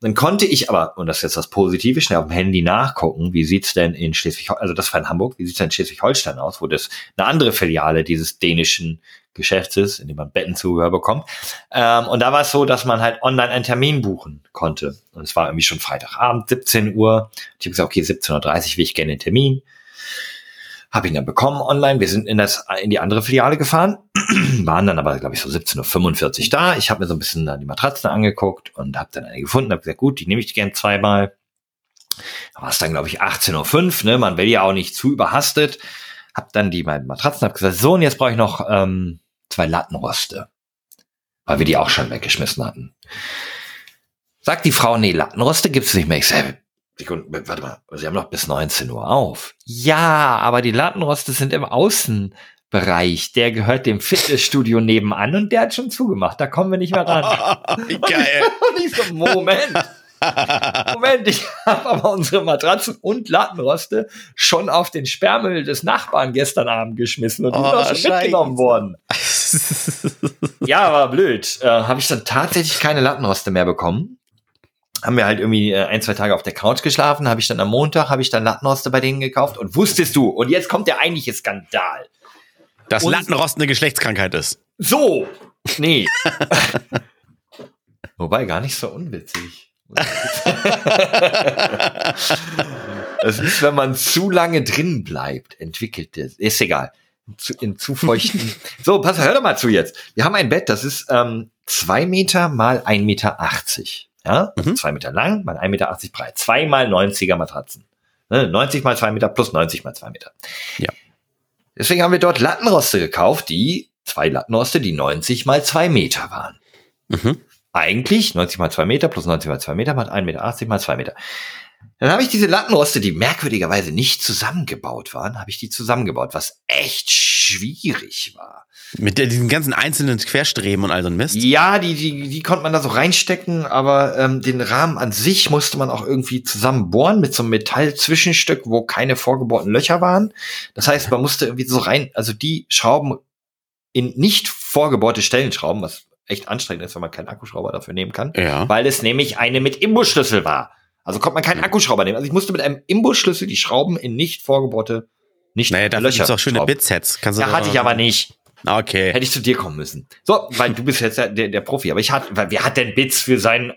S2: Dann konnte ich aber, und das ist jetzt das Positive, schnell auf dem Handy nachgucken, wie sieht's denn in Schleswig, also das war in Hamburg, wie sieht's denn in Schleswig-Holstein aus, wo das eine andere Filiale dieses dänischen Geschäfts ist, in dem man Bettenzubehör bekommt. Ähm, und da war es so, dass man halt online einen Termin buchen konnte. Und es war irgendwie schon Freitagabend, 17 Uhr. Ich habe gesagt, okay, 17.30 Uhr will ich gerne den Termin. Habe ihn dann bekommen online. Wir sind in, das, in die andere Filiale gefahren, waren dann aber, glaube ich, so 17.45 Uhr da. Ich habe mir so ein bisschen dann die Matratzen angeguckt und habe dann eine gefunden, habe gesagt, gut, die nehme ich gern zweimal. Da war es dann, glaube ich, 18.05 Uhr. Ne? Man will ja auch nicht zu überhastet. Hab dann die beiden Matratzen, hab gesagt, so, und jetzt brauche ich noch ähm, zwei Lattenroste. Weil wir die auch schon weggeschmissen hatten. Sagt die Frau, nee, Lattenroste gibt's nicht mehr. Ich sage, warte mal, Sie haben noch bis 19 Uhr auf. Ja, aber die Lattenroste sind im Außenbereich. Der gehört dem Fitnessstudio nebenan und der hat schon zugemacht. Da kommen wir nicht mehr ran.
S1: Geil.
S2: Und ich so, Moment. Moment, ich habe aber unsere Matratzen und Lattenroste schon auf den Sperrmüll des Nachbarn gestern Abend geschmissen und die oh, sind schon mitgenommen worden. ja, war blöd. Äh, habe ich dann tatsächlich keine Lattenroste mehr bekommen. Haben wir halt irgendwie äh, ein, zwei Tage auf der Couch geschlafen, habe ich dann am Montag, habe ich dann Lattenroste bei denen gekauft und wusstest du, und jetzt kommt der eigentliche Skandal.
S1: Dass und Lattenrost eine Geschlechtskrankheit ist.
S2: So, nee. Wobei gar nicht so unwitzig. das ist, wenn man zu lange drin bleibt, entwickelt es. Ist egal. In zu feuchten. so, pass, hör doch mal zu jetzt. Wir haben ein Bett, das ist ähm, zwei Meter mal ein Meter. achtzig. Ja, also mhm. zwei Meter lang mal ein Meter achtzig breit. Zwei mal 90er Matratzen. Ne? 90 mal zwei Meter plus 90 mal zwei Meter.
S1: Ja.
S2: Deswegen haben wir dort Lattenroste gekauft, die zwei Lattenroste, die 90 mal zwei Meter waren. Mhm eigentlich 90 mal 2 Meter plus 90 mal 2 Meter macht 1,80 Meter mal 2 Meter. Dann habe ich diese Lattenroste, die merkwürdigerweise nicht zusammengebaut waren, habe ich die zusammengebaut, was echt schwierig war.
S1: Mit diesen ganzen einzelnen Querstreben und all so ein Mist?
S2: Ja, die, die, die konnte man da so reinstecken, aber ähm, den Rahmen an sich musste man auch irgendwie zusammenbohren mit so einem Metallzwischenstück, wo keine vorgebohrten Löcher waren. Das heißt, man musste irgendwie so rein, also die Schrauben in nicht vorgebohrte Stellen schrauben, was echt anstrengend ist, wenn man keinen Akkuschrauber dafür nehmen kann,
S1: Ja.
S2: weil es nämlich eine mit Imbusschlüssel war. Also konnte man keinen Akkuschrauber nehmen. Also ich musste mit einem Imbusschlüssel die Schrauben in nicht vorgebohrte, nicht
S1: Naja, da
S2: Löcher
S1: gibt's auch schöne. Bitsets. Kannst du
S2: Ja, hatte ich aber nicht.
S1: Okay.
S2: Hätte ich zu dir kommen müssen. So, weil du bist jetzt der, der, Profi. Aber ich hatte, weil wer hat denn Bits für seinen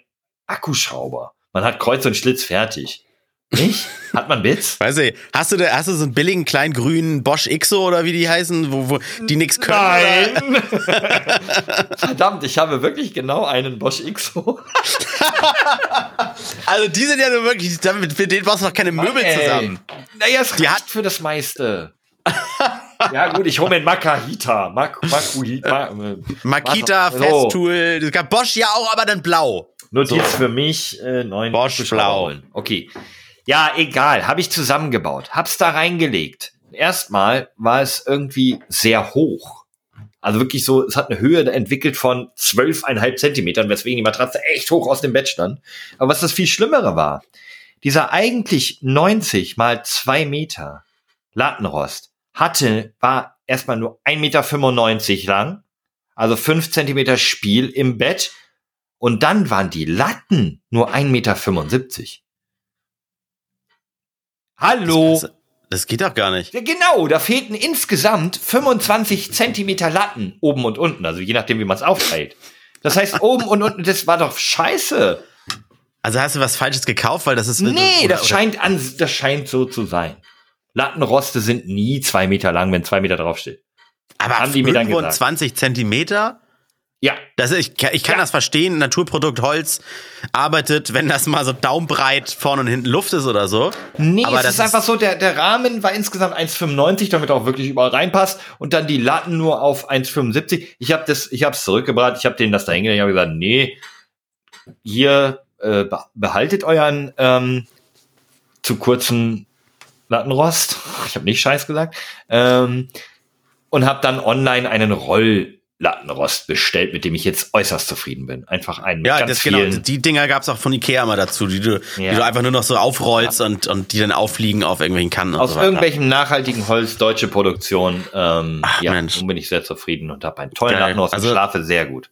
S2: Akkuschrauber? Man hat Kreuz und Schlitz fertig. Nicht? Hat man Bits?
S1: Weiß ich, hast du, da, hast du so einen billigen kleinen grünen Bosch Xo oder wie die heißen, wo, wo die nix können? Oder?
S2: Verdammt, ich habe wirklich genau einen Bosch XO.
S1: Also die sind ja nur wirklich, damit, für den brauchst du noch keine Möbel
S2: Ey.
S1: zusammen.
S2: Naja, es
S1: Die
S2: reicht
S1: hat-
S2: für das meiste. Ja gut, ich hole mir einen Makahita. Mak Makuhita. äh,
S1: Makita,
S2: So.
S1: Festool, das gab Bosch ja auch, aber dann blau.
S2: Notiz für mich, äh, neun
S1: Bosch blau.
S2: Okay. Ja, egal. Habe ich zusammengebaut. Hab's da reingelegt. Erstmal war es irgendwie sehr hoch. Also wirklich so, es hat eine Höhe entwickelt von zwölfeinhalb Zentimetern, weswegen die Matratze echt hoch aus dem Bett stand. Aber was das viel Schlimmere war, dieser eigentlich 90 mal zwei Meter Lattenrost hatte, war erstmal nur 1,95 Meter lang, also fünf Zentimeter Spiel im Bett. Und dann waren die Latten nur 1,75 Meter. Hallo.
S1: Das, das geht doch gar nicht.
S2: Ja, genau, da fehlten insgesamt 25 Zentimeter Latten oben und unten, also je nachdem, wie man es aufteilt. Das heißt, oben und unten, das war doch scheiße.
S1: Also hast du was Falsches gekauft, weil das ist.
S2: Nee,
S1: oder-
S2: das scheint an, das scheint so zu sein. Lattenroste sind nie zwei Meter lang, wenn zwei Meter draufsteht.
S1: Aber
S2: haben die mir dann gesagt.
S1: 25 Zentimeter?
S2: Ja,
S1: Das, ich kann- ich kann
S2: Ja.
S1: das verstehen. Naturprodukt Holz arbeitet, wenn das mal so daumenbreit vorne und hinten Luft ist oder so.
S2: Nee,
S1: Aber
S2: es
S1: das
S2: ist einfach so, der, der Rahmen war insgesamt 1,95, damit auch wirklich überall reinpasst und dann die Latten nur auf 1,75. Ich habe das, ich habe es zurückgebracht, ich habe denen das da hingelegt, ich habe gesagt, nee, hier äh, be- behaltet euren ähm, zu kurzen Lattenrost. Ich habe nicht Scheiß gesagt. Ähm, und habe dann online einen Rolllattenrost bestellt, mit dem ich jetzt äußerst zufrieden bin. Einfach einen
S1: Ja,
S2: ganz
S1: das genau.
S2: vielen.
S1: Die Dinger gab's auch von Ikea mal dazu, die du,
S2: Ja.
S1: die du einfach nur noch so aufrollst und, und die dann auffliegen auf irgendwelchen Kannen
S2: Aus
S1: so
S2: irgendwelchem nachhaltigen Holz, deutsche Produktion. Ähm,
S1: Ach,
S2: ja,
S1: Mensch.
S2: nun bin ich sehr zufrieden und habe einen tollen
S1: Geil.
S2: Lattenrost
S1: Also-
S2: und schlafe sehr gut.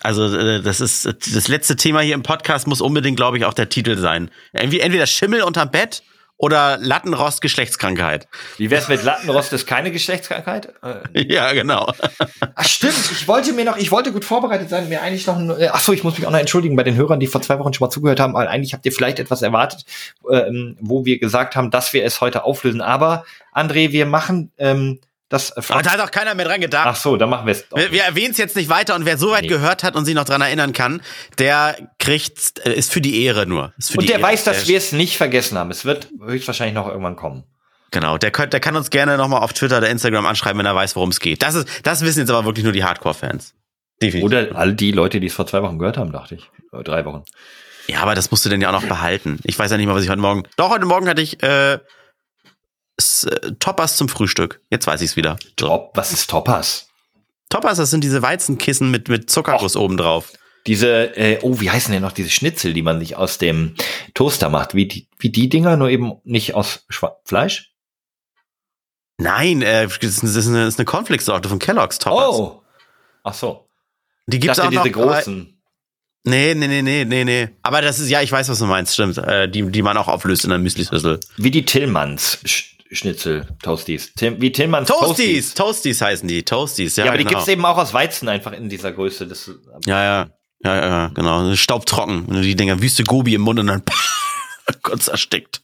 S1: Also äh, das ist das letzte Thema hier im Podcast muss unbedingt, glaube ich, auch der Titel sein. Entweder Schimmel unterm Bett oder Lattenrost Geschlechtskrankheit.
S2: Wie wär's mit Lattenrost? Ist keine Geschlechtskrankheit? Äh,
S1: Ja, genau.
S2: ach stimmt, ich wollte mir noch, ich wollte gut vorbereitet sein, mir eigentlich noch, ein, äh, ach so, ich muss mich auch noch entschuldigen bei den Hörern, die vor zwei Wochen schon mal zugehört haben, weil eigentlich habt ihr vielleicht etwas erwartet, ähm, wo wir gesagt haben, dass wir es heute auflösen. Aber André, wir machen ähm, das. Äh,
S1: Aber da hat auch keiner mehr dran gedacht.
S2: ach so, dann machen wir es.
S1: Wir, wir erwähnen es jetzt nicht weiter und wer so weit
S2: Nee.
S1: gehört hat und sich noch dran erinnern kann, der kriegt, äh, ist für die Ehre nur.
S2: Und der
S1: Ehre.
S2: weiß, dass wir es nicht vergessen haben. Es wird höchstwahrscheinlich noch irgendwann kommen.
S1: Genau, der, könnt, der kann uns gerne nochmal auf Twitter oder Instagram anschreiben, wenn er weiß, worum es geht. Das, ist, das wissen jetzt aber wirklich nur die Hardcore-Fans. Definitiv.
S2: Oder all die Leute, die es vor zwei Wochen gehört haben, dachte ich. Oder drei Wochen.
S1: Ja, aber das musst du denn ja auch noch behalten. Ich weiß ja nicht mal, was ich heute Morgen. Doch, heute Morgen hatte ich äh, äh, Toppers zum Frühstück. Jetzt weiß ich's wieder.
S2: Top, was ist Toppers?
S1: Toppers, das sind diese Weizenkissen mit, mit Zuckerguss oben drauf.
S2: Diese, äh, oh, wie heißen denn noch diese Schnitzel, die man sich aus dem Toaster macht? Wie die, wie die Dinger, nur eben nicht aus Schwa Fleisch?
S1: Nein, äh, das ist eine, das ist eine Cornflakes-Sorte von Kellogg's Toppers.
S2: Oh. Ach so.
S1: Die
S2: Ich
S1: gibt's
S2: dachte,
S1: auch noch.
S2: diese
S1: aber-
S2: großen.
S1: Nee, nee, nee, nee, nee, nee. Aber das ist, ja, ich weiß, was du meinst, stimmt. Äh, die, die man auch auflöst in der Müsli-Schüssel.
S2: Wie die Tillmanns Schnitzel, Toasties. Tim, wie Tillmanns
S1: Toasties! Toasties heißen die. Toasties, ja.
S2: Ja, aber die
S1: genau.
S2: gibt's eben auch aus Weizen einfach in dieser Größe. Das,
S1: Ja, ja. Ja, ja, ja, genau. Staubtrocken. Wenn du die Dinger Wüste Gobi im Mund und dann kurz erstickt.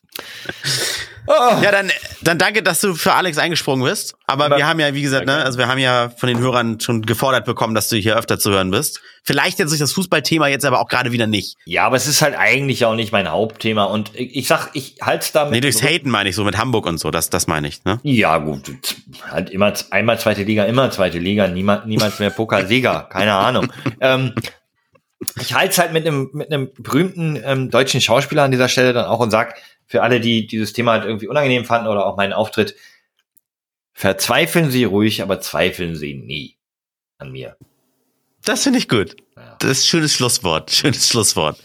S2: Oh,
S1: Ja, dann, dann danke, dass du für Alex eingesprungen bist. Aber
S2: Aber-
S1: wir haben ja, wie gesagt, ne, also wir haben ja von den Hörern schon gefordert bekommen, dass du hier öfter zu hören bist. Vielleicht jetzt durch das Fußballthema jetzt aber auch gerade wieder nicht.
S2: Ja, aber es ist halt eigentlich auch nicht mein Hauptthema. Und ich, ich sag, ich halt's damit.
S1: Nee, durchs Haten meine ich so mit Hamburg und so, das, das meine ich, ne?
S2: Ja, gut. Halt immer einmal zweite Liga, immer zweite Liga, niemals, niemals mehr Pokalsieger. Keine Ahnung. ähm, Ich halte es halt mit einem mit einem berühmten ähm, deutschen Schauspieler an dieser Stelle dann auch und sag für alle, die dieses Thema halt irgendwie unangenehm fanden oder auch meinen Auftritt, verzweifeln Sie ruhig, aber zweifeln Sie nie an mir.
S1: Das finde ich gut. Das ist ein schönes Schlusswort. Schönes Schlusswort.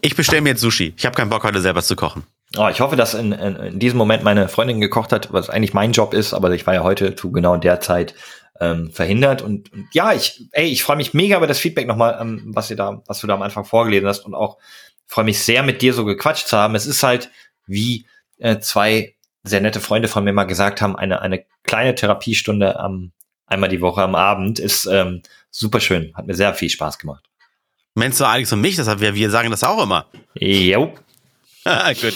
S1: Ich bestelle mir jetzt Sushi. Ich habe keinen Bock, heute selber zu kochen.
S2: Oh, ich hoffe, dass in, in, in diesem Moment meine Freundin gekocht hat, was eigentlich mein Job ist, aber ich war ja heute zu genau der Zeit ähm, verhindert. Und, und ja, ich, ey, ich freue mich mega über das Feedback nochmal, ähm, was ihr da, was du da am Anfang vorgelesen hast und auch freue mich sehr, mit dir so gequatscht zu haben. Es ist halt, wie äh, zwei sehr nette Freunde von mir mal gesagt haben, eine, eine kleine Therapiestunde am, einmal die Woche am Abend ist ähm, super schön. Hat mir sehr viel Spaß gemacht.
S1: Meinst du Alex und mich? Das wir, wir sagen das auch immer.
S2: Jo.
S1: Gut.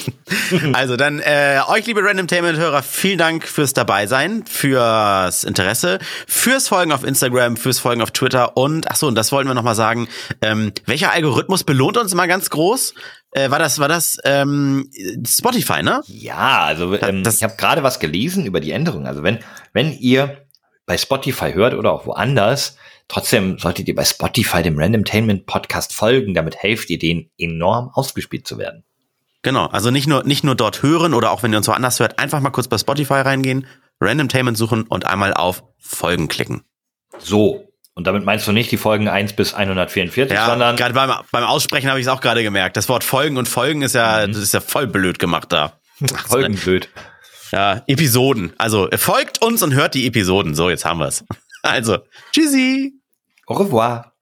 S1: Also dann äh, euch, liebe Randomtainment-Hörer, vielen Dank fürs Dabeisein, fürs Interesse, fürs Folgen auf Instagram, fürs Folgen auf Twitter und ach so, und das wollten wir nochmal sagen. Ähm, welcher Algorithmus belohnt uns mal ganz groß? Äh, war das war das ähm, Spotify, ne?
S2: Ja, also ähm, das, ich habe gerade was gelesen über die Änderung. Also wenn wenn ihr bei Spotify hört oder auch woanders, trotzdem solltet ihr bei Spotify dem Randomtainment Podcast folgen. Damit helft ihr denen enorm ausgespielt zu werden.
S1: Genau, also nicht nur, nicht nur dort hören oder auch wenn ihr uns woanders hört, einfach mal kurz bei Spotify reingehen, Randomtainment suchen und einmal auf Folgen klicken.
S2: So. Und damit meinst du nicht die Folgen 1 bis 144,
S1: ja,
S2: sondern.
S1: Gerade beim, beim Aussprechen habe ich es auch gerade gemerkt. Das Wort Folgen und Folgen ist ja, mhm. das ist ja voll blöd gemacht da.
S2: Folgen blöd.
S1: Ja, Episoden. Also folgt uns und hört die Episoden. So, jetzt haben wir's. Also, tschüssi.
S2: Au revoir.